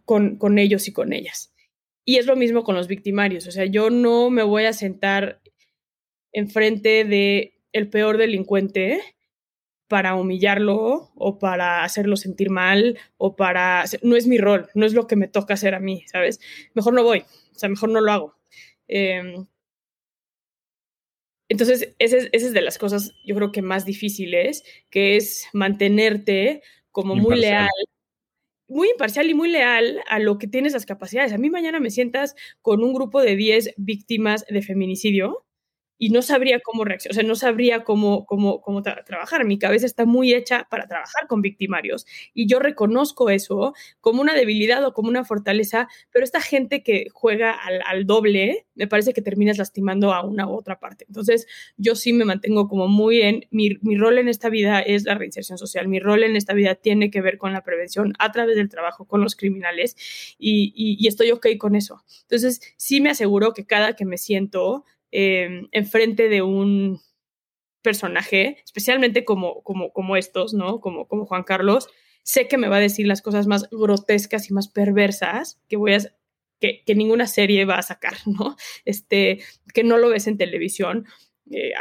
con, con ellos y con ellas. Y es lo mismo con los victimarios, o sea, yo no me voy a sentar enfrente de el peor delincuente para humillarlo o para hacerlo sentir mal o para... No es mi rol, no es lo que me toca hacer a mí, ¿sabes? Mejor no voy, o sea, mejor no lo hago. Em, entonces, esa es, es, de las cosas, yo creo que más difíciles, que es mantenerte como muy leal muy imparcial y muy leal a lo que tienes las capacidades. A mí mañana me sientas con un grupo de 10 víctimas de feminicidio y no sabría cómo reaccionar, o sea, no sabría cómo, cómo, cómo trabajar. Mi cabeza está muy hecha para trabajar con victimarios y yo reconozco eso como una debilidad o como una fortaleza, pero esta gente que juega al, al, doble, me parece que terminas lastimando a una u otra parte. Entonces, yo sí me mantengo como muy en, mi, mi rol en esta vida es la reinserción social, mi rol en esta vida tiene que ver con la prevención a través del trabajo con los criminales y, y, y estoy ok con eso. Entonces, sí me aseguro que cada que me siento eh, enfrente de un personaje, especialmente como, como, estos, ¿no? Como, como Juan Carlos, sé que me va a decir las cosas más grotescas y más perversas que voy a que, que ninguna serie va a sacar, ¿no? Este, que no lo ves en televisión. Eh,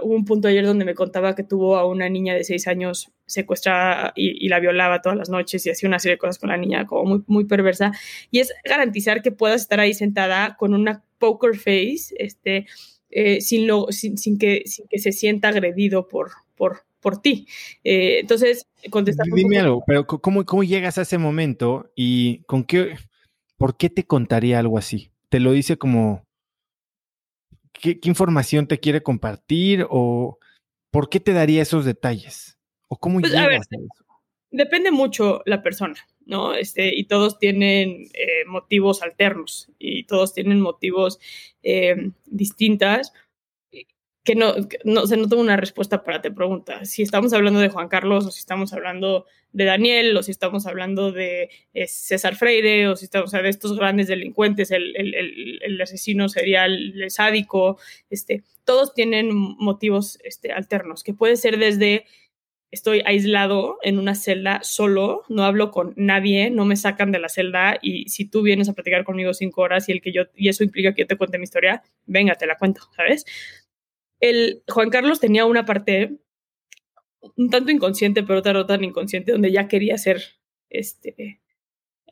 hubo un punto ayer donde me contaba que tuvo a una niña de seis años secuestrada y, y, la violaba todas las noches y hacía una serie de cosas con la niña como muy, muy perversa. Y es garantizar que puedas estar ahí sentada con una poker face, este, eh, sin, lo, sin, sin, que, sin que se sienta agredido por, por, por ti. Eh, entonces, contestando. Dime algo, pero ¿cómo, ¿cómo llegas a ese momento y con qué, por qué te contaría algo así? ¿Te lo dice como, qué, qué información te quiere compartir o por qué te daría esos detalles? ¿O cómo pues, llegas a, ver, a eso? Depende mucho la persona. ¿No? Este, y todos tienen eh, motivos alternos y todos tienen motivos eh, distintas que no, no, se no tengo una respuesta para te pregunta. Si estamos hablando de Juan Carlos o si estamos hablando de Daniel o si estamos hablando de eh, César Freire o si estamos o sea, de estos grandes delincuentes, el, el, el, el, asesino serial, el sádico, este, todos tienen motivos este, alternos, que puede ser desde estoy aislado en una celda solo, no hablo con nadie, no me sacan de la celda y si tú vienes a platicar conmigo cinco horas y el que yo y eso implica que yo te cuente mi historia, venga, te la cuento, ¿sabes? El Juan Carlos tenía una parte un tanto inconsciente, pero otra no tan inconsciente, donde ya quería ser este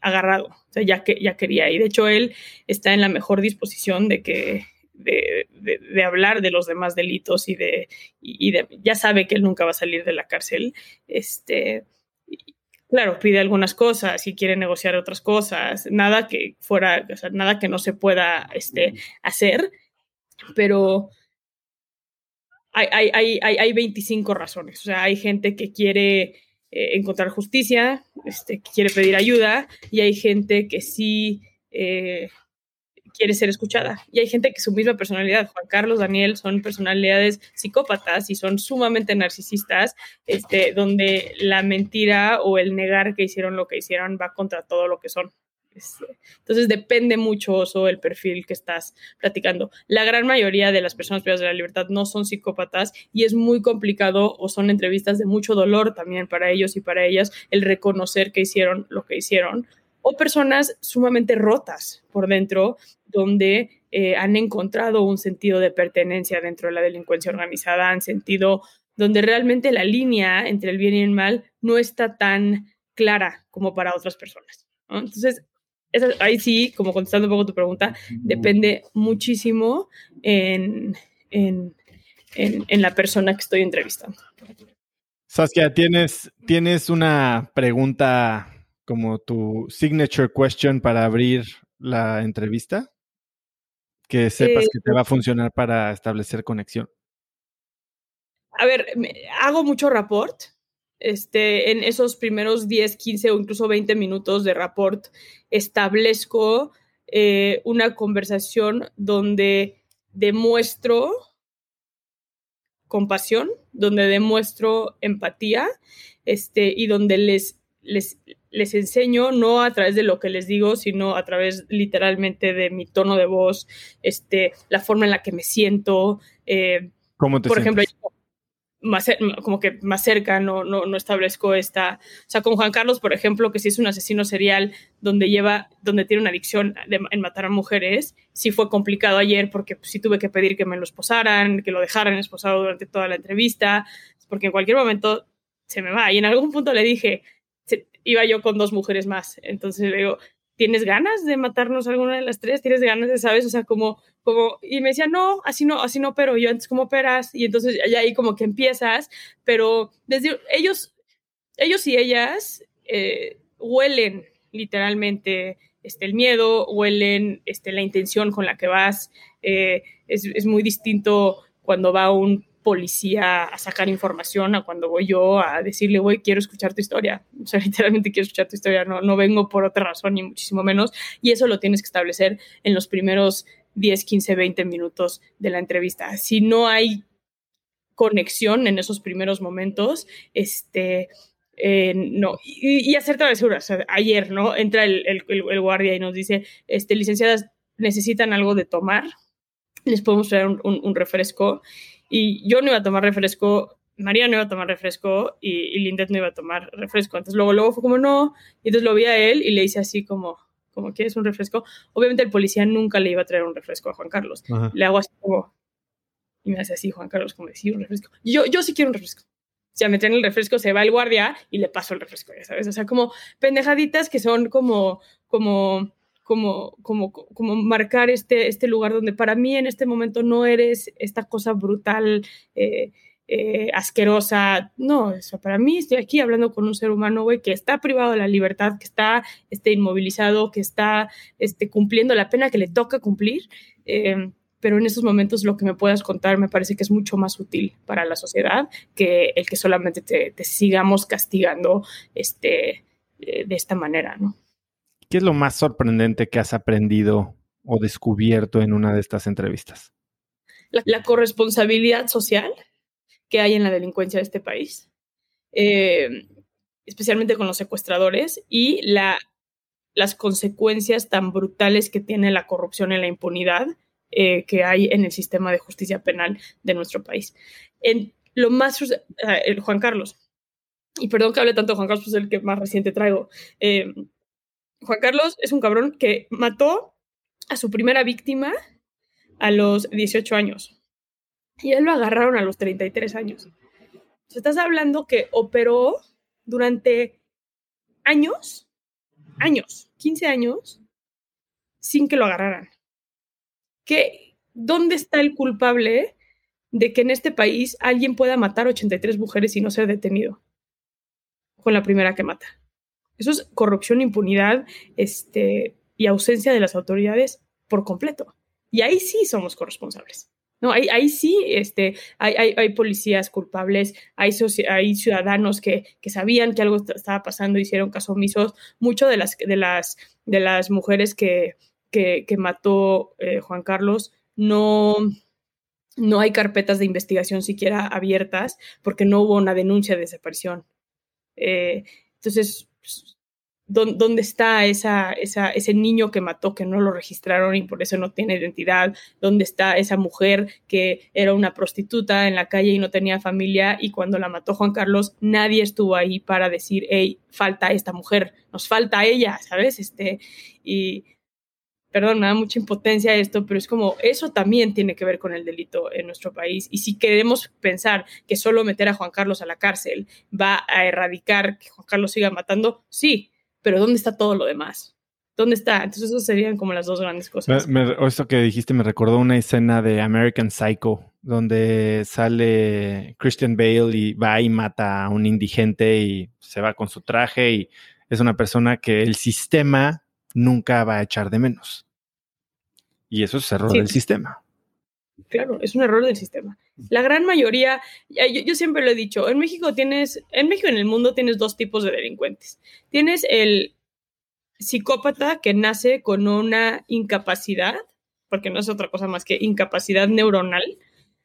agarrado, o sea, ya que ya quería y de hecho él está en la mejor disposición de que de, de, de, hablar de los demás delitos y de, y de, ya sabe que él nunca va a salir de la cárcel. Este, claro, pide algunas cosas y quiere negociar otras cosas, nada que fuera, o sea, nada que no se pueda este, hacer, pero hay, hay, hay, hay 25 razones, o sea, hay gente que quiere eh, encontrar justicia, este, que quiere pedir ayuda y hay gente que sí... Eh, quiere ser escuchada. Y hay gente que su misma personalidad, Juan Carlos, Daniel, son personalidades psicópatas y son sumamente narcisistas, este, donde la mentira o el negar que hicieron lo que hicieron va contra todo lo que son. Este, entonces depende mucho eso el perfil que estás platicando. La gran mayoría de las personas privadas de la libertad no son psicópatas y es muy complicado o son entrevistas de mucho dolor también para ellos y para ellas el reconocer que hicieron lo que hicieron o personas sumamente rotas por dentro, donde eh, han encontrado un sentido de pertenencia dentro de la delincuencia organizada, han sentido donde realmente la línea entre el bien y el mal no está tan clara como para otras personas. ¿no? Entonces, eso, ahí sí, como contestando un poco tu pregunta, depende muchísimo en, en, en, en la persona que estoy entrevistando. Saskia, ¿tienes, tienes una pregunta como tu signature question para abrir la entrevista? Que sepas eh, que te va a funcionar para establecer conexión. A ver, hago mucho rapport. Este, en esos primeros 10, 15 o incluso 20 minutos de rapport establezco eh, una conversación donde demuestro compasión, donde demuestro empatía este, y donde les, les, les enseño no a través de lo que les digo, sino a través literalmente de mi tono de voz, este, la forma en la que me siento. Eh, ¿Cómo te por sientes? ejemplo, más, como que más cerca, no, no, no establezco esta, o sea, con Juan Carlos, por ejemplo, que si es un asesino serial donde lleva, donde tiene una adicción de, en matar a mujeres, sí fue complicado ayer porque pues, sí tuve que pedir que me lo esposaran, que lo dejaran esposado durante toda la entrevista, porque en cualquier momento se me va. Y en algún punto le dije, iba yo con dos mujeres más. Entonces le digo, ¿tienes ganas de matarnos alguna de las tres? ¿Tienes ganas de, sabes? O sea, como, como, y me decía, no, así no, así no, pero yo antes, ¿cómo operas? Y entonces ya ahí como que empiezas, pero desde ellos, ellos y ellas eh, huelen literalmente este, el miedo, huelen este, la intención con la que vas. Eh, es, es muy distinto cuando va un policía a sacar información a cuando voy yo a decirle, voy, quiero escuchar tu historia. O sea, literalmente quiero escuchar tu historia, no, no vengo por otra razón, ni muchísimo menos. Y eso lo tienes que establecer en los primeros 10, 15, 20 minutos de la entrevista. Si no hay conexión en esos primeros momentos, este, eh, no, y, y, hacer travesuras. ayer, ¿no? Entra el, el, el, guardia y nos dice, este, licenciadas, necesitan algo de tomar, les podemos traer un, un, un refresco. Y yo no iba a tomar refresco, María no iba a tomar refresco y, y Lindet no iba a tomar refresco. Entonces luego, luego fue como, no. Y entonces lo vi a él y le hice así como, como, ¿quieres un refresco? Obviamente el policía nunca le iba a traer un refresco a Juan Carlos. Ajá. Le hago así como, y me hace así Juan Carlos como decir un refresco. yo, yo sí quiero un refresco. O sea, me traen el refresco, se va el guardia y le paso el refresco, ya sabes. O sea, como pendejaditas que son como, como, como, como, como marcar este, este lugar donde para mí en este momento no eres esta cosa brutal, eh, eh, asquerosa. No, eso para mí estoy aquí hablando con un ser humano, güey, que está privado de la libertad, que está este, inmovilizado, que está este, cumpliendo la pena que le toca cumplir. Eh, pero en esos momentos lo que me puedas contar me parece que es mucho más útil para la sociedad que el que solamente te, te sigamos castigando este, de esta manera, ¿no? ¿Qué es lo más sorprendente que has aprendido o descubierto en una de estas entrevistas? La, corresponsabilidad social que hay en la delincuencia de este país, eh, especialmente con los secuestradores, y la, las consecuencias tan brutales que tiene la corrupción y la impunidad eh, que hay en el sistema de justicia penal de nuestro país. En lo más, eh, Juan Carlos, y perdón que hable tanto de Juan Carlos, pues es el que más reciente traigo. Eh, Juan Carlos es un cabrón que mató a su primera víctima a los 18 años. Y él lo agarraron a los 33 años. Estás hablando que operó durante años, años, 15 años, sin que lo agarraran. ¿Qué, ¿Dónde está el culpable de que en este país alguien pueda matar 83 mujeres y no ser detenido? Con la primera que mata. Eso es corrupción, impunidad este, y ausencia de las autoridades por completo. Y ahí sí somos corresponsables. No, ahí, ahí sí este, hay, hay, hay policías culpables, hay, hay ciudadanos que, que, sabían que algo estaba pasando, hicieron caso omisos. Muchas de las, de, las, de las mujeres que, que, que mató eh, Juan Carlos no, no hay carpetas de investigación siquiera abiertas porque no hubo una denuncia de desaparición. Eh, entonces, ¿dónde está esa, esa, ese niño que mató, que no lo registraron y por eso no tiene identidad? ¿Dónde está esa mujer que era una prostituta en la calle y no tenía familia y cuando la mató Juan Carlos nadie estuvo ahí para decir, hey, falta esta mujer, nos falta ella, ¿sabes? Este, y perdón, me da mucha impotencia esto, pero es como eso también tiene que ver con el delito en nuestro país. Y si queremos pensar que solo meter a Juan Carlos a la cárcel va a erradicar que Juan Carlos siga matando, sí, pero ¿dónde está todo lo demás? ¿Dónde está? Entonces, eso serían como las dos grandes cosas. Esto que dijiste me recordó una escena de American Psycho, donde sale Christian Bale y va y mata a un indigente y se va con su traje y es una persona que el sistema nunca va a echar de menos. Y eso es error sí. del sistema. Claro, es un error del sistema. La gran mayoría, yo, yo, siempre lo he dicho, en México tienes, en México y en el mundo tienes dos tipos de delincuentes. Tienes el psicópata que nace con una incapacidad, porque no es otra cosa más que incapacidad neuronal,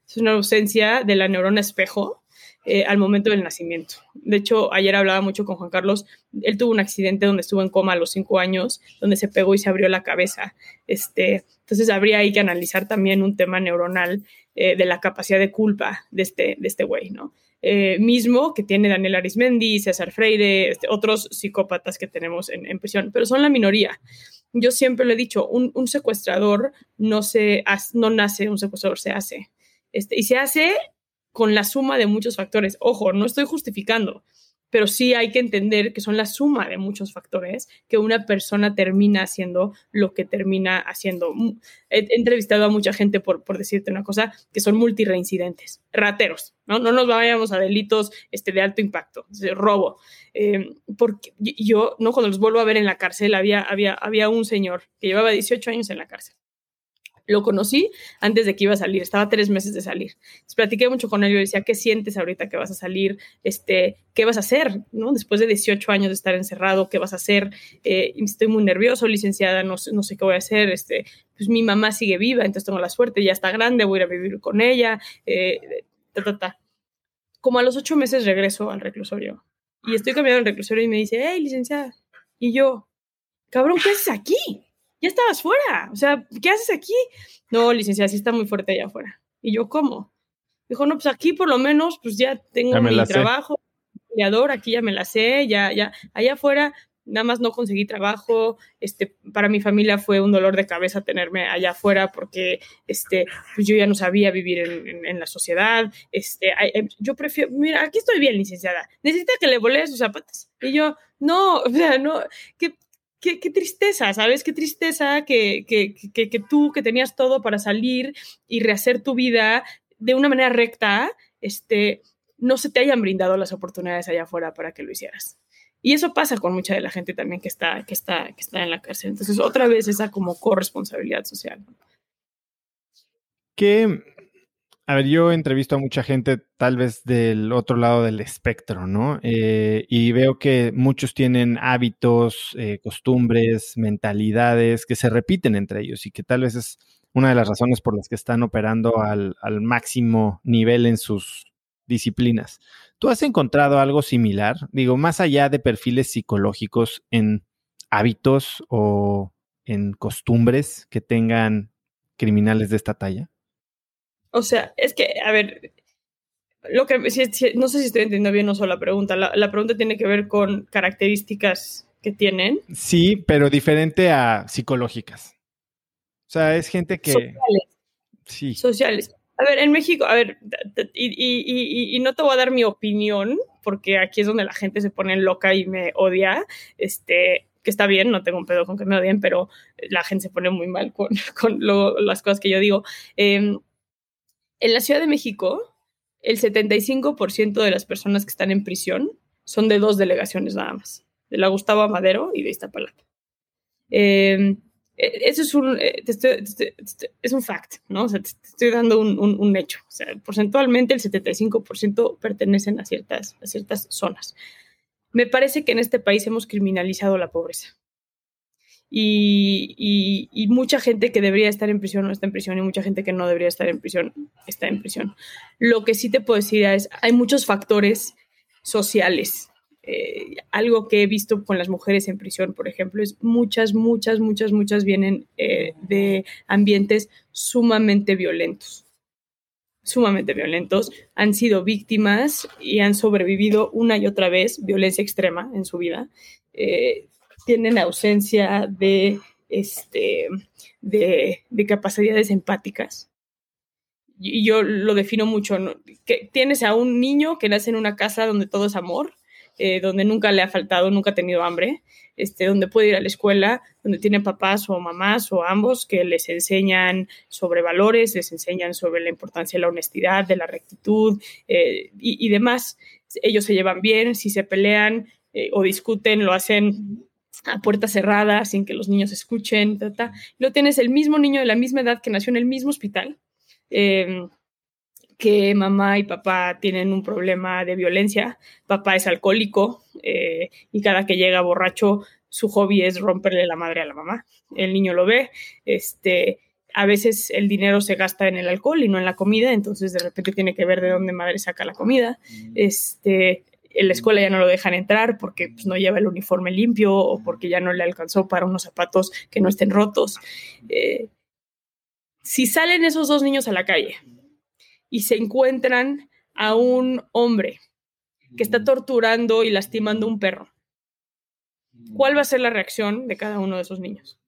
es una ausencia de la neurona espejo, eh, al momento del nacimiento. De hecho, ayer hablaba mucho con Juan Carlos. Él tuvo un accidente donde estuvo en coma a los cinco años, donde se pegó y se abrió la cabeza. Este, entonces, habría ahí que analizar también un tema neuronal eh, de la capacidad de culpa de este, de este güey, ¿no? Eh, mismo que tiene Daniel Arismendi, César Freire, este, otros psicópatas que tenemos en, prisión, pero son la minoría. Yo siempre lo he dicho, un, un secuestrador no, se, no nace, un secuestrador se hace. Este, y se hace con la suma de muchos factores. Ojo, no estoy justificando, pero sí hay que entender que son la suma de muchos factores que una persona termina haciendo lo que termina haciendo. He, entrevistado a mucha gente, por, por decirte una cosa, que son multireincidentes, rateros, ¿no? No nos vayamos a delitos este, de alto impacto, robo. Eh, porque yo, ¿no? Cuando los vuelvo a ver en la cárcel, había, había, había un señor que llevaba 18 años en la cárcel lo conocí antes de que iba a salir, estaba tres meses de salir. Entonces, platiqué mucho con él y le decía, ¿qué sientes ahorita que vas a salir? Este, ¿Qué vas a hacer? ¿no? Después de 18 años de estar encerrado, ¿qué vas a hacer? Eh, estoy muy nervioso, licenciada, no, no sé qué voy a hacer. Este, pues mi mamá sigue viva, entonces tengo la suerte, ya está grande, voy a ir a vivir con ella. Eh, Como a los ocho meses regreso al reclusorio y estoy cambiando el reclusorio y me dice, hey, licenciada. Y yo, cabrón, ¿qué haces aquí? Ya estabas fuera. O sea, ¿qué haces aquí? No, licenciada, sí está muy fuerte allá afuera. Y yo, ¿cómo? Dijo, no, pues aquí por lo menos, pues ya tengo mi trabajo, aquí ya me la sé, ya, ya, allá afuera nada más no conseguí trabajo, este, para mi familia fue un dolor de cabeza tenerme allá afuera porque, este, pues yo ya no sabía vivir en, la sociedad, este, em, yo prefiero, mira, aquí estoy bien, licenciada, necesita que le volé sus zapatos. Y yo, no, o sea, no, que qué, tristeza, ¿sabes? Qué tristeza que, que, que, tú, que tenías todo para salir y rehacer tu vida de una manera recta, este, no se te hayan brindado las oportunidades allá afuera para que lo hicieras. Y eso pasa con mucha de la gente también que está, que está, que está en la cárcel. Entonces, otra vez esa como corresponsabilidad social. ¿Qué, a ver, yo entrevisto a mucha gente tal vez del otro lado del espectro, ¿no? Eh, y veo que muchos tienen hábitos, eh, costumbres, mentalidades que se repiten entre ellos y que tal vez es una de las razones por las que están operando al, al máximo nivel en sus disciplinas. ¿Tú has encontrado algo similar? Digo, más allá de perfiles psicológicos en hábitos o en costumbres que tengan criminales de esta talla? O sea, es que, a ver, lo que no sé si estoy entendiendo bien o solo la pregunta. La, pregunta tiene que ver con características que tienen. Sí, pero diferente a psicológicas. O sea, es gente que. Sociales. Sí. Sociales. A ver, en México, a ver, y, y, y, no te voy a dar mi opinión, porque aquí es donde la gente se pone loca y me odia. Este, que está bien, no tengo un pedo con que me odien, pero la gente se pone muy mal con, con las cosas que yo digo. Eh, en la Ciudad de México, el 75% de las personas que están en prisión son de dos delegaciones nada más, de la Gustavo Amadero y de Iztapalapa. Eh, eso es un, eh, es un fact, ¿no? O sea, te, estoy dando un, un, hecho. O sea, porcentualmente el 75% pertenecen a ciertas, a ciertas zonas. Me parece que en este país hemos criminalizado la pobreza y, mucha gente que debería estar en prisión no está en prisión y mucha gente que no debería estar en prisión está en prisión. Lo que sí te puedo decir es, hay muchos factores sociales. Eh, algo que he visto con las mujeres en prisión, por ejemplo, es muchas, muchas, muchas, muchas vienen eh, de ambientes sumamente violentos sumamente violentos, han sido víctimas y han sobrevivido una y otra vez violencia extrema en su vida. Eh, tienen ausencia de, este, de, capacidades empáticas. Y yo lo defino mucho, que tienes a un niño que nace en una casa donde todo es amor, eh, donde nunca le ha faltado, nunca ha tenido hambre, este, donde puede ir a la escuela, donde tiene papás o mamás o ambos que les enseñan sobre valores, les enseñan sobre la importancia de la honestidad, de la rectitud eh, y, demás. Ellos se llevan bien, si se pelean eh, o discuten, lo hacen a puerta cerrada, sin que los niños escuchen, ta, Luego tienes el mismo niño de la misma edad que nació en el mismo hospital, em, que mamá y papá tienen un problema de violencia, papá es alcohólico eh, y cada que llega borracho su hobby es romperle la madre a la mamá. El niño lo ve, este, a veces el dinero se gasta en el alcohol y no en la comida, entonces de repente tiene que ver de dónde madre saca la comida. Mm. Este, en la escuela ya no lo dejan entrar porque pues, no lleva el uniforme limpio o porque ya no le alcanzó para unos zapatos que no estén rotos. Eh, si salen esos dos niños a la calle y se encuentran a un hombre que está torturando y lastimando a un perro, ¿cuál va a ser la reacción de cada uno de esos niños?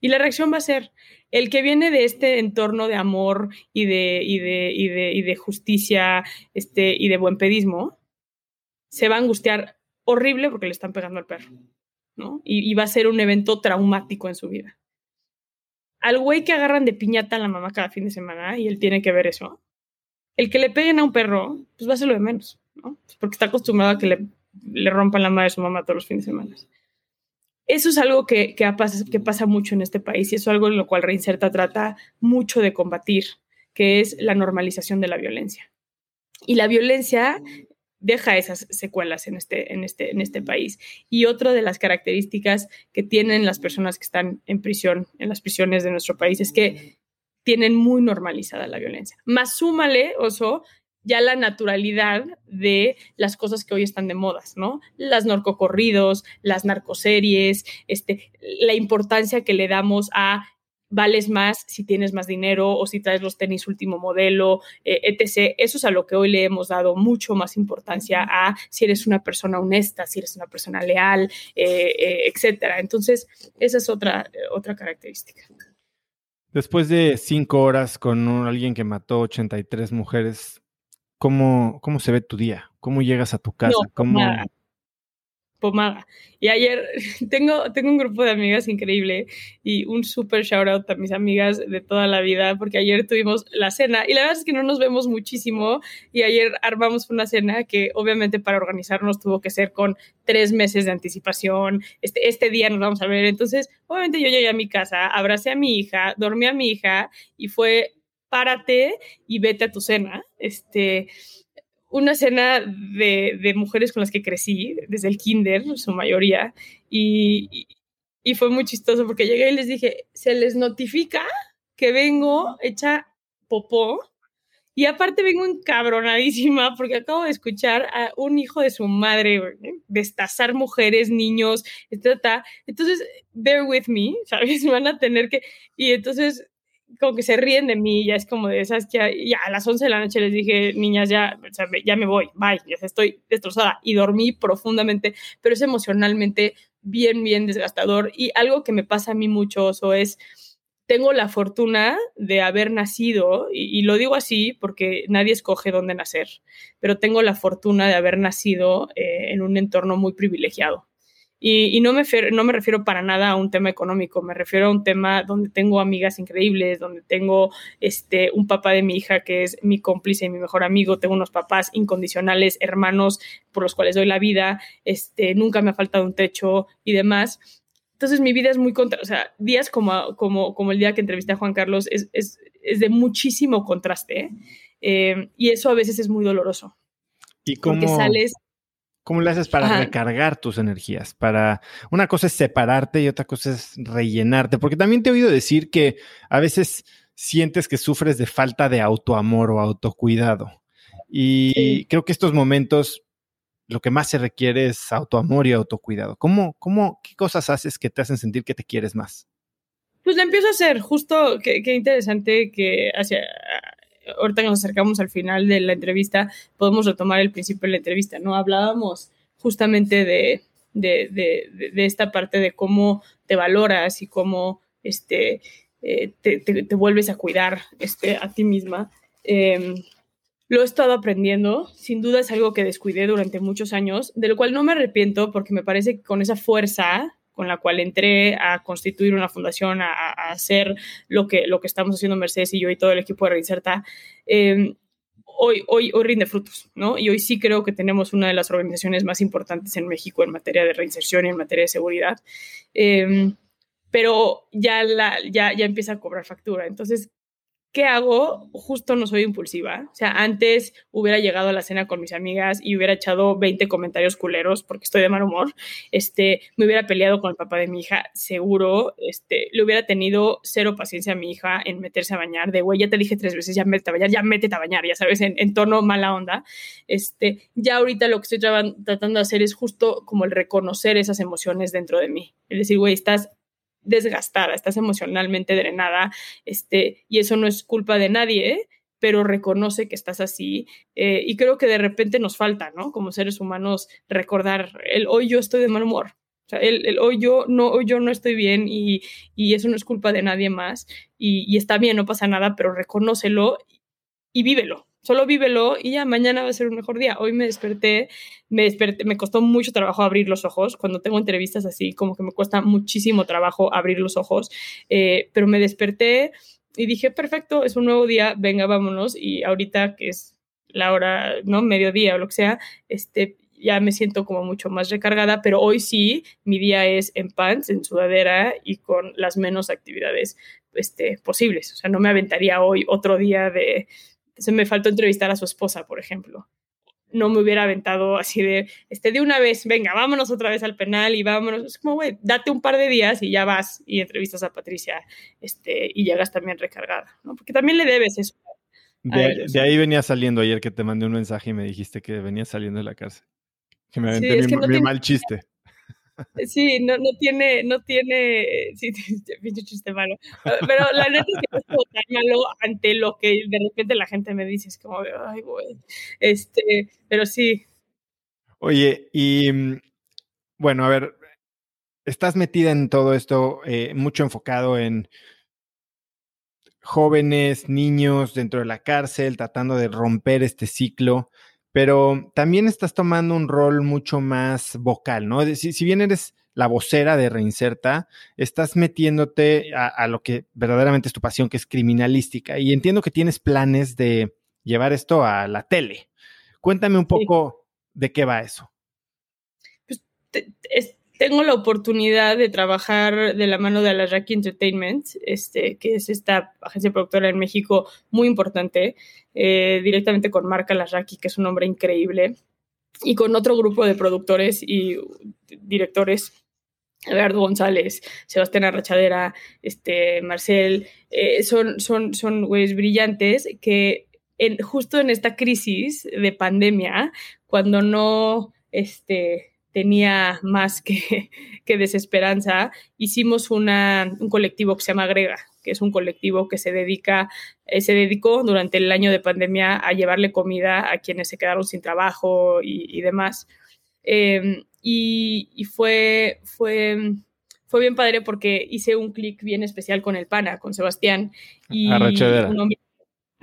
Y la reacción va a ser el que viene de este entorno de amor y de, y de, y de, y de justicia este, y de buen pedismo, se va a angustiar horrible porque le están pegando al perro, ¿no? Y, y va a ser un evento traumático en su vida. Al güey que agarran de piñata a la mamá cada fin de semana y él tiene que ver eso, el que le peguen a un perro, pues va a ser lo de menos, ¿no? Porque está acostumbrado a que le, le rompan la madre a su mamá todos los fines de semana. Eso es algo que, que, pasa, que pasa mucho en este país y eso es algo en lo cual Reinserta trata mucho de combatir, que es la normalización de la violencia. Y la violencia deja esas secuelas en este, en, este, en este país. Y otra de las características que tienen las personas que están en prisión, en las prisiones de nuestro país, es que tienen muy normalizada la violencia. Más súmale, oso, ya la naturalidad de las cosas que hoy están de modas, ¿no? Las narcocorridos, las narcoseries, este, la importancia que le damos a vales más si tienes más dinero o si traes los tenis último modelo, eh, etc. Eso es a lo que hoy le hemos dado mucho más importancia a si eres una persona honesta, si eres una persona leal, eh, eh, etc. Entonces, esa es otra, otra característica. Después de cinco horas con alguien que mató 83 mujeres, ¿cómo, cómo se ve tu día? ¿Cómo llegas a tu casa? ¿Cómo, Y ayer tengo, tengo un grupo de amigas increíble y un súper shout out a mis amigas de toda la vida, porque ayer tuvimos la cena y la verdad es que no nos vemos muchísimo y ayer armamos una cena que obviamente para organizarnos tuvo que ser con tres meses de anticipación. Este, este día nos vamos a ver. Entonces, obviamente yo llegué a mi casa, abracé a mi hija, dormí a mi hija y fue párate y vete a tu cena. Este, una cena de, de, mujeres con las que crecí, desde el kinder, su mayoría, y, y, fue muy chistoso porque llegué y les dije, se les notifica que vengo hecha popó, y aparte vengo encabronadísima porque acabo de escuchar a un hijo de su madre destazar mujeres, niños, etc. Entonces, bear with me, ¿sabes? Van a tener que... Y entonces como que se ríen de mí, ya es como de esas que ya a las 11 de la noche les dije, niñas, ya, ya me voy, bye, ya estoy destrozada y dormí profundamente, pero es emocionalmente bien, bien desgastador y algo que me pasa a mí mucho eso es, tengo la fortuna de haber nacido, y, y, lo digo así porque nadie escoge dónde nacer, pero tengo la fortuna de haber nacido eh, en un entorno muy privilegiado. Y, no, me no me refiero para nada a un tema económico, me refiero a un tema donde tengo amigas increíbles, donde tengo este, un papá de mi hija que es mi cómplice y mi mejor amigo, tengo unos papás incondicionales, hermanos por los cuales doy la vida, este, nunca me ha faltado un techo y demás. Entonces mi vida es muy contra, o sea, días como, como, como el día que entrevisté a Juan Carlos es, es, es de muchísimo contraste eh, y eso a veces es muy doloroso. ¿Y cómo, porque sales ¿Cómo le haces para recargar tus energías? Para una cosa es separarte y otra cosa es rellenarte, porque también te he oído decir que a veces sientes que sufres de falta de autoamor o autocuidado. Y creo que estos momentos lo que más se requiere es autoamor y autocuidado. ¿Cómo, cómo, qué cosas haces que te hacen sentir que te quieres más? Pues le empiezo a hacer, justo, qué, qué interesante que hacia, ahorita que nos acercamos al final de la entrevista, podemos retomar el principio de la entrevista, ¿no? Hablábamos justamente de, esta parte de cómo te valoras y cómo este, eh, te, vuelves a cuidar este, a ti misma. Eh, lo he estado aprendiendo, sin duda es algo que descuidé durante muchos años, de lo cual no me arrepiento porque me parece que con esa fuerza con la cual entré a constituir una fundación, a, hacer lo que, lo que estamos haciendo Mercedes y yo y todo el equipo de Reinserta, eh, hoy, hoy, hoy rinde frutos, ¿no? Y hoy sí creo que tenemos una de las organizaciones más importantes en México en materia de reinserción y en materia de seguridad. Eh, pero ya, la, ya, ya empieza a cobrar factura. Entonces, ¿qué hago? Justo no soy impulsiva. O sea, antes hubiera llegado a la cena con mis amigas y hubiera echado 20 comentarios culeros porque estoy de mal humor. Este, me hubiera peleado con el papá de mi hija, seguro. Este, le hubiera tenido cero paciencia a mi hija en meterse a bañar. De, güey, ya te dije tres veces, ya métete a bañar, ya métete a bañar, ya sabes, en, en tono mala onda. Este, ya ahorita lo que estoy tratando de hacer es justo como el reconocer esas emociones dentro de mí. Es decir, güey, estás desgastada, estás emocionalmente drenada, este, y eso no es culpa de nadie, pero reconoce que estás así. Eh, y creo que de repente nos falta, ¿no? Como seres humanos, recordar el hoy yo estoy de mal humor. O sea, el, el hoy, yo no, hoy yo no estoy bien y, y eso no es culpa de nadie más. Y, y, está bien, no pasa nada, pero reconócelo y vívelo, solo vívelo y ya mañana va a ser un mejor día. Hoy me desperté, me desperté, me costó mucho trabajo abrir los ojos. Cuando tengo entrevistas así, como que me cuesta muchísimo trabajo abrir los ojos, eh, pero me desperté y dije, perfecto, es un nuevo día, venga, vámonos. Y ahorita que es la hora, ¿no? Mediodía o lo que sea, este, ya me siento como mucho más recargada, pero hoy sí, mi día es en pants, en sudadera y con las menos actividades este, posibles. O sea, no me aventaría hoy otro día de... Se me faltó entrevistar a su esposa, por ejemplo. No me hubiera aventado así de, este, de una vez, venga, vámonos otra vez al penal y vámonos. Es como, güey, date un par de días y ya vas y entrevistas a Patricia este, y llegas también recargada, ¿no? Porque también le debes eso. De, ahí venía saliendo ayer que te mandé un mensaje y me dijiste que venía saliendo de la cárcel. Que me aventé mi, mal chiste. Sí, no, no tiene, no tiene, sí, pinche chiste malo. Pero la neta es que no es tan malo ante lo que de repente la gente me dice, es como ay, güey. Este, pero sí. Oye, y mm, bueno, a ver, estás metida en todo esto, eh, mucho enfocado en jóvenes, niños dentro de la cárcel, tratando de romper este ciclo pero también estás tomando un rol mucho más vocal, ¿no? Si, si bien eres la vocera de Reinserta, estás metiéndote a, lo que verdaderamente es tu pasión, que es criminalística. Y entiendo que tienes planes de llevar esto a la tele. Cuéntame un poco de qué va eso. Pues tengo la oportunidad de trabajar de la mano de Alarraqui Entertainment, este, que es esta agencia productora en México muy importante, eh, directamente con Marca Alarraqui, que es un hombre increíble, y con otro grupo de productores y directores Eduardo González, Sebastián Arrachadera, este, Marcel, eh, son, son, son güeyes brillantes que en, justo en esta crisis de pandemia, cuando no, este, tenía más que, que desesperanza, hicimos una, un colectivo que se llama Grega, que es un colectivo que se dedica, eh, se dedicó durante el año de pandemia a llevarle comida a quienes se quedaron sin trabajo y, demás. Em, y, fue, fue, fue bien padre porque hice un clic bien especial con el pana, con Sebastián. Y un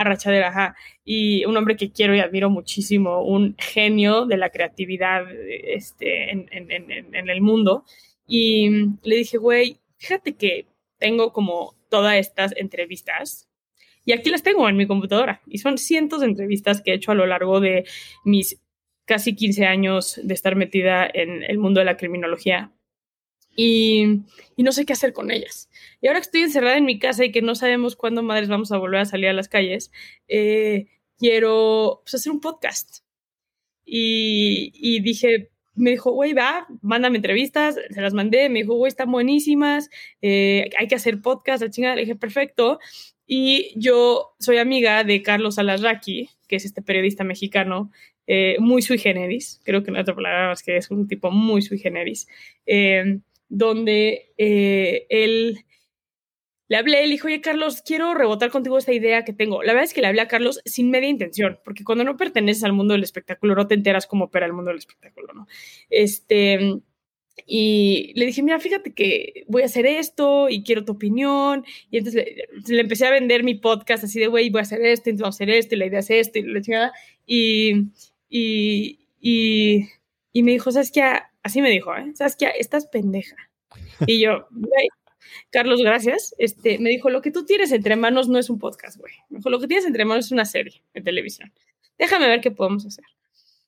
Arrachadera, ajá. Y un hombre que quiero y admiro muchísimo, un genio de la creatividad este, en, el mundo. Y le dije, güey, fíjate que tengo como todas estas entrevistas y aquí las tengo en mi computadora. Y son cientos de entrevistas que he hecho a lo largo de mis casi 15 años de estar metida en el mundo de la criminología y, no sé qué hacer con ellas. Y ahora que estoy encerrada en mi casa y que no sabemos cuándo madres vamos a volver a salir a las calles, eh, quiero pues, hacer un podcast. Y, dije, me dijo, güey, va, mándame entrevistas, se las mandé, me dijo, güey, están buenísimas, eh, hay que hacer podcast, la chingada, le dije, perfecto. Y yo soy amiga de Carlos Alarraqui, que es este periodista mexicano, eh, muy sui generis, creo que no hay otra palabra más que es un tipo muy sui generis donde eh, él le hablé, le dijo, oye Carlos, quiero rebotar contigo esta idea que tengo. La verdad es que le hablé a Carlos sin media intención, porque cuando no perteneces al mundo del espectáculo no te enteras cómo opera el mundo del espectáculo, ¿no? Este, y le dije, mira, fíjate que voy a hacer esto y quiero tu opinión. Y entonces le, empecé a vender mi podcast así de, güey, voy a hacer esto, entonces vamos a hacer esto, y la idea es esto, y la Y, y, y, y me dijo, ¿sabes qué? Así me dijo, ¿eh? ¿Sabes qué? Estás pendeja. Y yo, Carlos, gracias. Este, me dijo, lo que tú tienes entre manos no es un podcast, güey. Me dijo, lo que tienes entre manos es una serie de televisión. Déjame ver qué podemos hacer.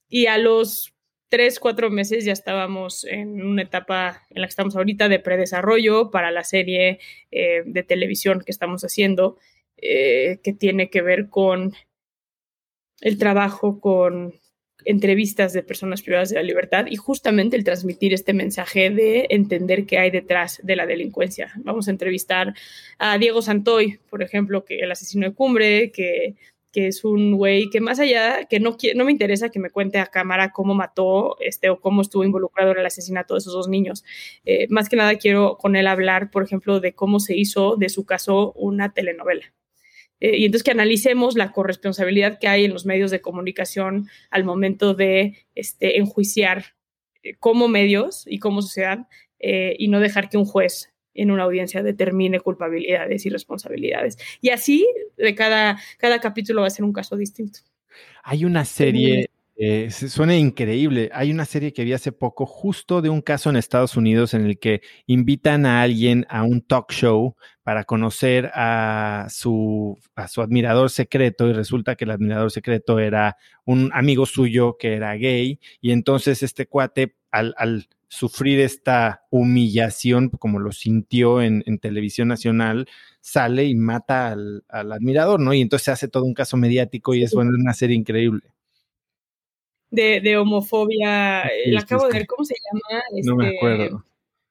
Y a los tres, cuatro meses ya estábamos en una etapa en la que estamos ahorita de predesarrollo para la serie eh, de televisión que estamos haciendo, eh, que tiene que ver con el trabajo con entrevistas de personas privadas de la libertad y justamente el transmitir este mensaje de entender qué hay detrás de la delincuencia. Vamos a entrevistar a Diego Santoy, por ejemplo, que el asesino de cumbre, que, que es un güey que más allá, que no, me interesa que me cuente a cámara cómo mató este, o cómo estuvo involucrado en el asesinato de esos dos niños. Eh, más que nada quiero con él hablar, por ejemplo, de cómo se hizo de su caso una telenovela. Eh, y entonces que analicemos la corresponsabilidad que hay en los medios de comunicación al momento de este, enjuiciar eh, como medios y como sociedad eh, y no dejar que un juez en una audiencia determine culpabilidades y responsabilidades. Y así, de cada, cada capítulo va a ser un caso distinto. Hay una serie, eh, suena increíble. Hay una serie que vi hace poco justo de un caso en Estados Unidos en el que invitan a alguien a un talk show para conocer a su, a su admirador secreto y resulta que el admirador secreto era un amigo suyo que era gay y entonces este cuate al, al sufrir esta humillación como lo sintió en, televisión nacional, sale y mata al, admirador, ¿no? Y entonces se hace todo un caso mediático y es una serie increíble. De, homofobia, eh, la acabo de ver, ¿cómo se llama? no me este, acuerdo.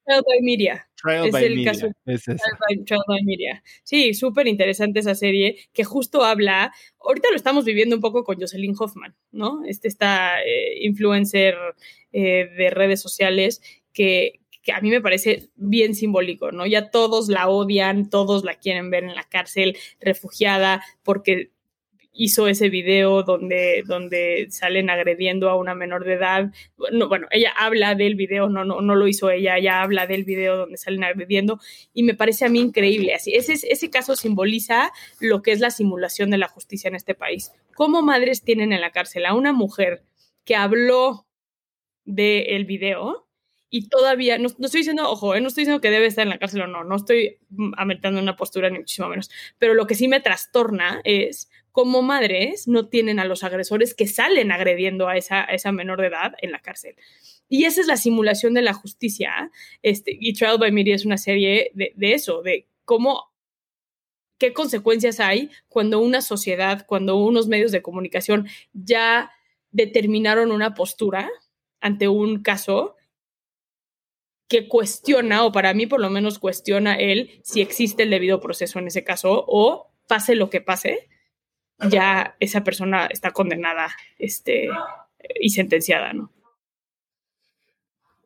Trial by Media. Trial es el caso. Es Trial by, Media. Sí, súper interesante esa serie que justo habla, ahorita lo estamos viviendo un poco con Jocelyn Hoffman, ¿no? Este está eh, influencer eh, de redes sociales que, que a mí me parece bien simbólico, ¿no? Ya todos la odian, todos la quieren ver en la cárcel, refugiada, porque hizo ese video donde, donde salen agrediendo a una menor de edad. Bueno, ella habla del video, no, no, no lo hizo ella, ella habla del video donde salen agrediendo y me parece a mí increíble. Así, ese, ese caso simboliza lo que es la simulación de la justicia en este país. ¿Cómo madres tienen en la cárcel a una mujer que habló del video y todavía, no, estoy diciendo, ojo, eh, no estoy diciendo que debe estar en la cárcel o no, no estoy aumentando una postura ni muchísimo menos, pero lo que sí me trastorna es cómo madres no tienen a los agresores que salen agrediendo a esa, menor de edad en la cárcel. Y esa es la simulación de la justicia. Este, y Trial by Media es una serie de, de eso, de cómo qué consecuencias hay cuando una sociedad, cuando unos medios de comunicación ya determinaron una postura ante un caso que cuestiona, o para mí por lo menos cuestiona él, si existe el debido proceso en ese caso, o pase lo que pase, ya esa persona está condenada este, y sentenciada, ¿no?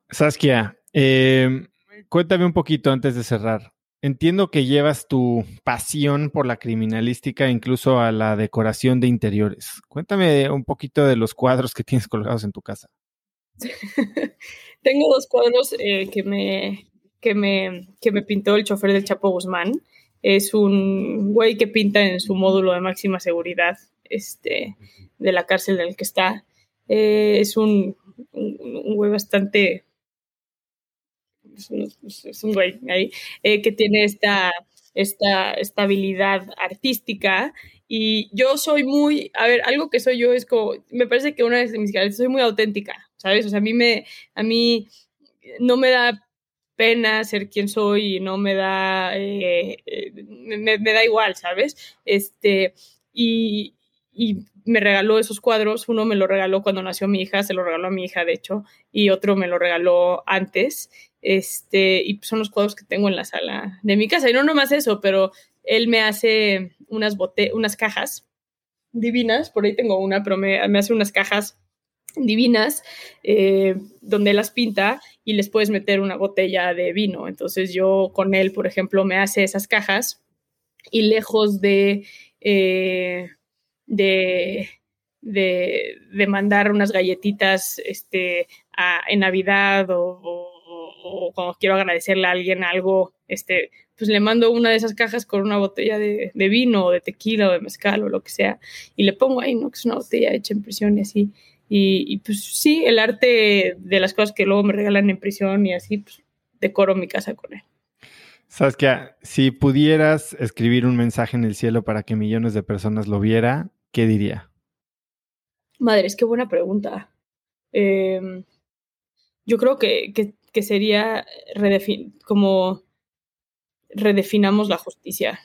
Saskia, em, cuéntame un poquito antes de cerrar. Entiendo que llevas tu pasión por la criminalística incluso a la decoración de interiores. Cuéntame un poquito de los cuadros que tienes colgados en tu casa. Tengo dos cuadros eh, que, me, que, me, que me pintó el chofer del Chapo Guzmán. Es un güey que pinta en su módulo de máxima seguridad este, de la cárcel en el que está. Eh, es un, un, güey bastante... Es un, güey ahí eh, que tiene esta, esta estabilidad artística y yo soy muy, a ver, algo que soy yo es como, me parece que una de mis características, soy muy auténtica, ¿sabes? O sea, a mí me, a mí no me da pena ser quien soy y no me da, eh, eh, me, da igual, ¿sabes? Este, y, me regaló esos cuadros, uno me lo regaló cuando nació mi hija, se lo regaló a mi hija, de hecho, y otro me lo regaló antes, este, y son los cuadros que tengo en la sala de mi casa, y no nomás eso, pero él me hace unas, unas cajas divinas, por ahí tengo una, pero me, hace unas cajas divinas eh, donde las pinta y les puedes meter una botella de vino. Entonces yo con él, por ejemplo, me hace esas cajas y lejos de, eh, de, de, mandar unas galletitas este, en Navidad o, cuando quiero agradecerle a alguien algo, este, pues le mando una de esas cajas con una botella de, vino o de tequila o de mezcal o lo que sea y le pongo ahí, ¿no? Que es una botella hecha en prisión y así. Y, pues sí, el arte de las cosas que luego me regalan en prisión y así, pues decoro mi casa con él. Saskia, si pudieras escribir un mensaje en el cielo para que millones de personas lo viera, ¿qué diría? Madre, es qué buena pregunta. Em, yo creo que, que sería como redefinamos la justicia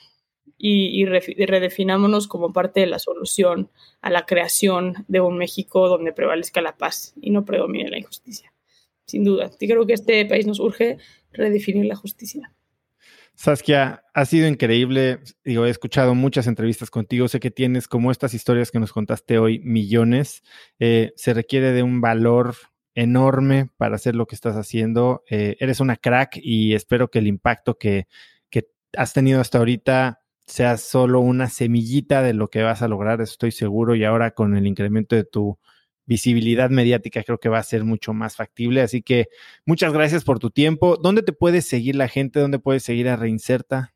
y, redefinámonos como parte de la solución a la creación de un México donde prevalezca la paz y no predomine la injusticia. Sin duda. Y creo que este país nos urge redefinir la justicia. Saskia, ha sido increíble. Digo, he escuchado muchas entrevistas contigo. Sé que tienes, como estas historias que nos contaste hoy, millones. Eh, se requiere de un valor enorme para hacer lo que estás haciendo. Eh, eres una crack y espero que el impacto que has tenido hasta ahorita sea solo una semillita de lo que vas a lograr, estoy seguro, y ahora con el incremento de tu visibilidad mediática creo que va a ser mucho más factible. Así que muchas gracias por tu tiempo. ¿Dónde te puedes seguir la gente? ¿Dónde puedes seguir a Reinserta?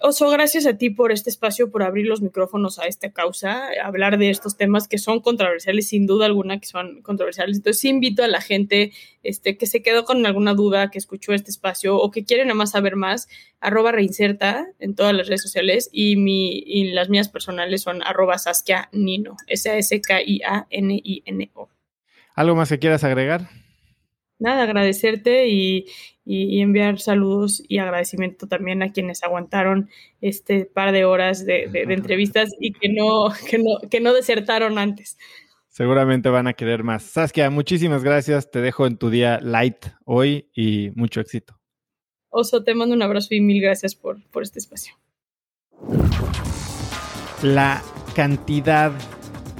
Oso, gracias a ti por este espacio, por abrir los micrófonos a esta causa, hablar de estos temas que son controversiales, sin duda alguna que son controversiales. Entonces, invito a la gente este, que se quedó con alguna duda, que escuchó este espacio o que quiere nada más saber más, arroba reinserta en todas las redes sociales y, mi, y las mías personales son arroba Saskia Nino, S-A-S-K-I-A-N-I-N-O. ¿Algo más que quieras agregar? Nada, agradecerte y, y, enviar saludos y agradecimiento también a quienes aguantaron este par de horas de, de, entrevistas y que no, que, no, que no desertaron antes. Seguramente van a querer más. Saskia, muchísimas gracias. Te dejo en tu día light hoy y mucho éxito. Oso, te mando un abrazo y mil gracias por, por este espacio. La cantidad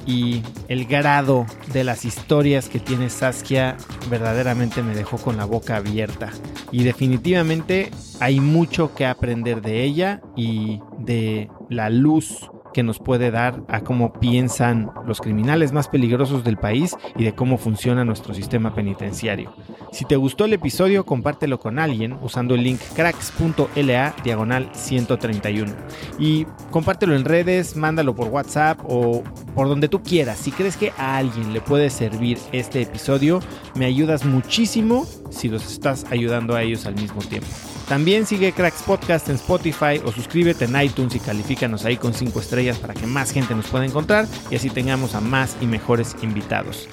y el grado de las historias que tiene Saskia verdaderamente me dejó con la boca abierta. Y definitivamente hay mucho que aprender de ella y de la luz que nos puede dar a cómo piensan los criminales más peligrosos del país y de cómo funciona nuestro sistema penitenciario. Si te gustó el episodio, compártelo con alguien usando el link cracks.la diagonal 131. Y compártelo en redes, mándalo por WhatsApp o por donde tú quieras. Si crees que a alguien le puede servir este episodio, me ayudas muchísimo si los estás ayudando a ellos al mismo tiempo. También sigue Cracks Podcast en Spotify o suscríbete en iTunes y califícanos ahí con 5 estrellas para que más gente nos pueda encontrar y así tengamos a más y mejores invitados.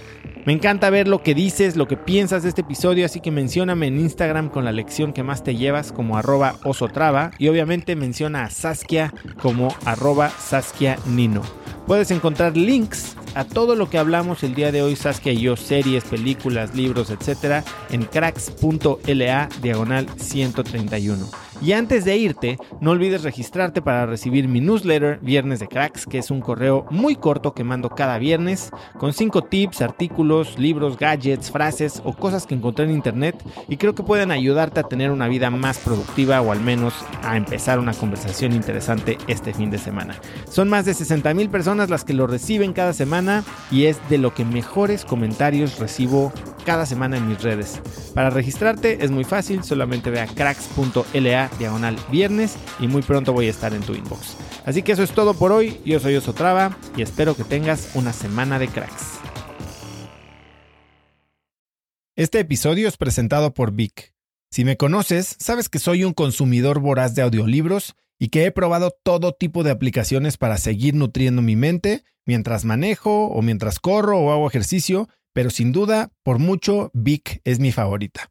Me encanta ver lo que dices, lo que piensas de este episodio, así que mencióname en Instagram con la lección que más te llevas como arroba osotrava y obviamente menciona a Saskia como arroba Saskia Nino. Puedes encontrar links a todo lo que hablamos el día de hoy, Saskia y yo, series, películas, libros, etcétera, en cracks.la diagonal 131. Y antes de irte, no olvides registrarte para recibir mi newsletter Viernes de Cracks, que es un correo muy corto que mando cada viernes con 5 tips, artículos, libros, gadgets, frases o cosas que encontré en internet y creo que pueden ayudarte a tener una vida más productiva o al menos a empezar una conversación interesante este fin de semana. Son más de 60 mil personas las que lo reciben cada semana y es de lo que mejores comentarios recibo cada semana en mis redes. Para registrarte es muy fácil, solamente ve a cracks.la diagonal viernes y muy pronto voy a estar en tu inbox. Así que eso es todo por hoy, yo soy Osotrava y espero que tengas una semana de cracks. Este episodio es presentado por Vic. Si me conoces, sabes que soy un consumidor voraz de audiolibros y que he probado todo tipo de aplicaciones para seguir nutriendo mi mente mientras manejo o mientras corro o hago ejercicio, pero sin duda, por mucho, Vic es mi favorita.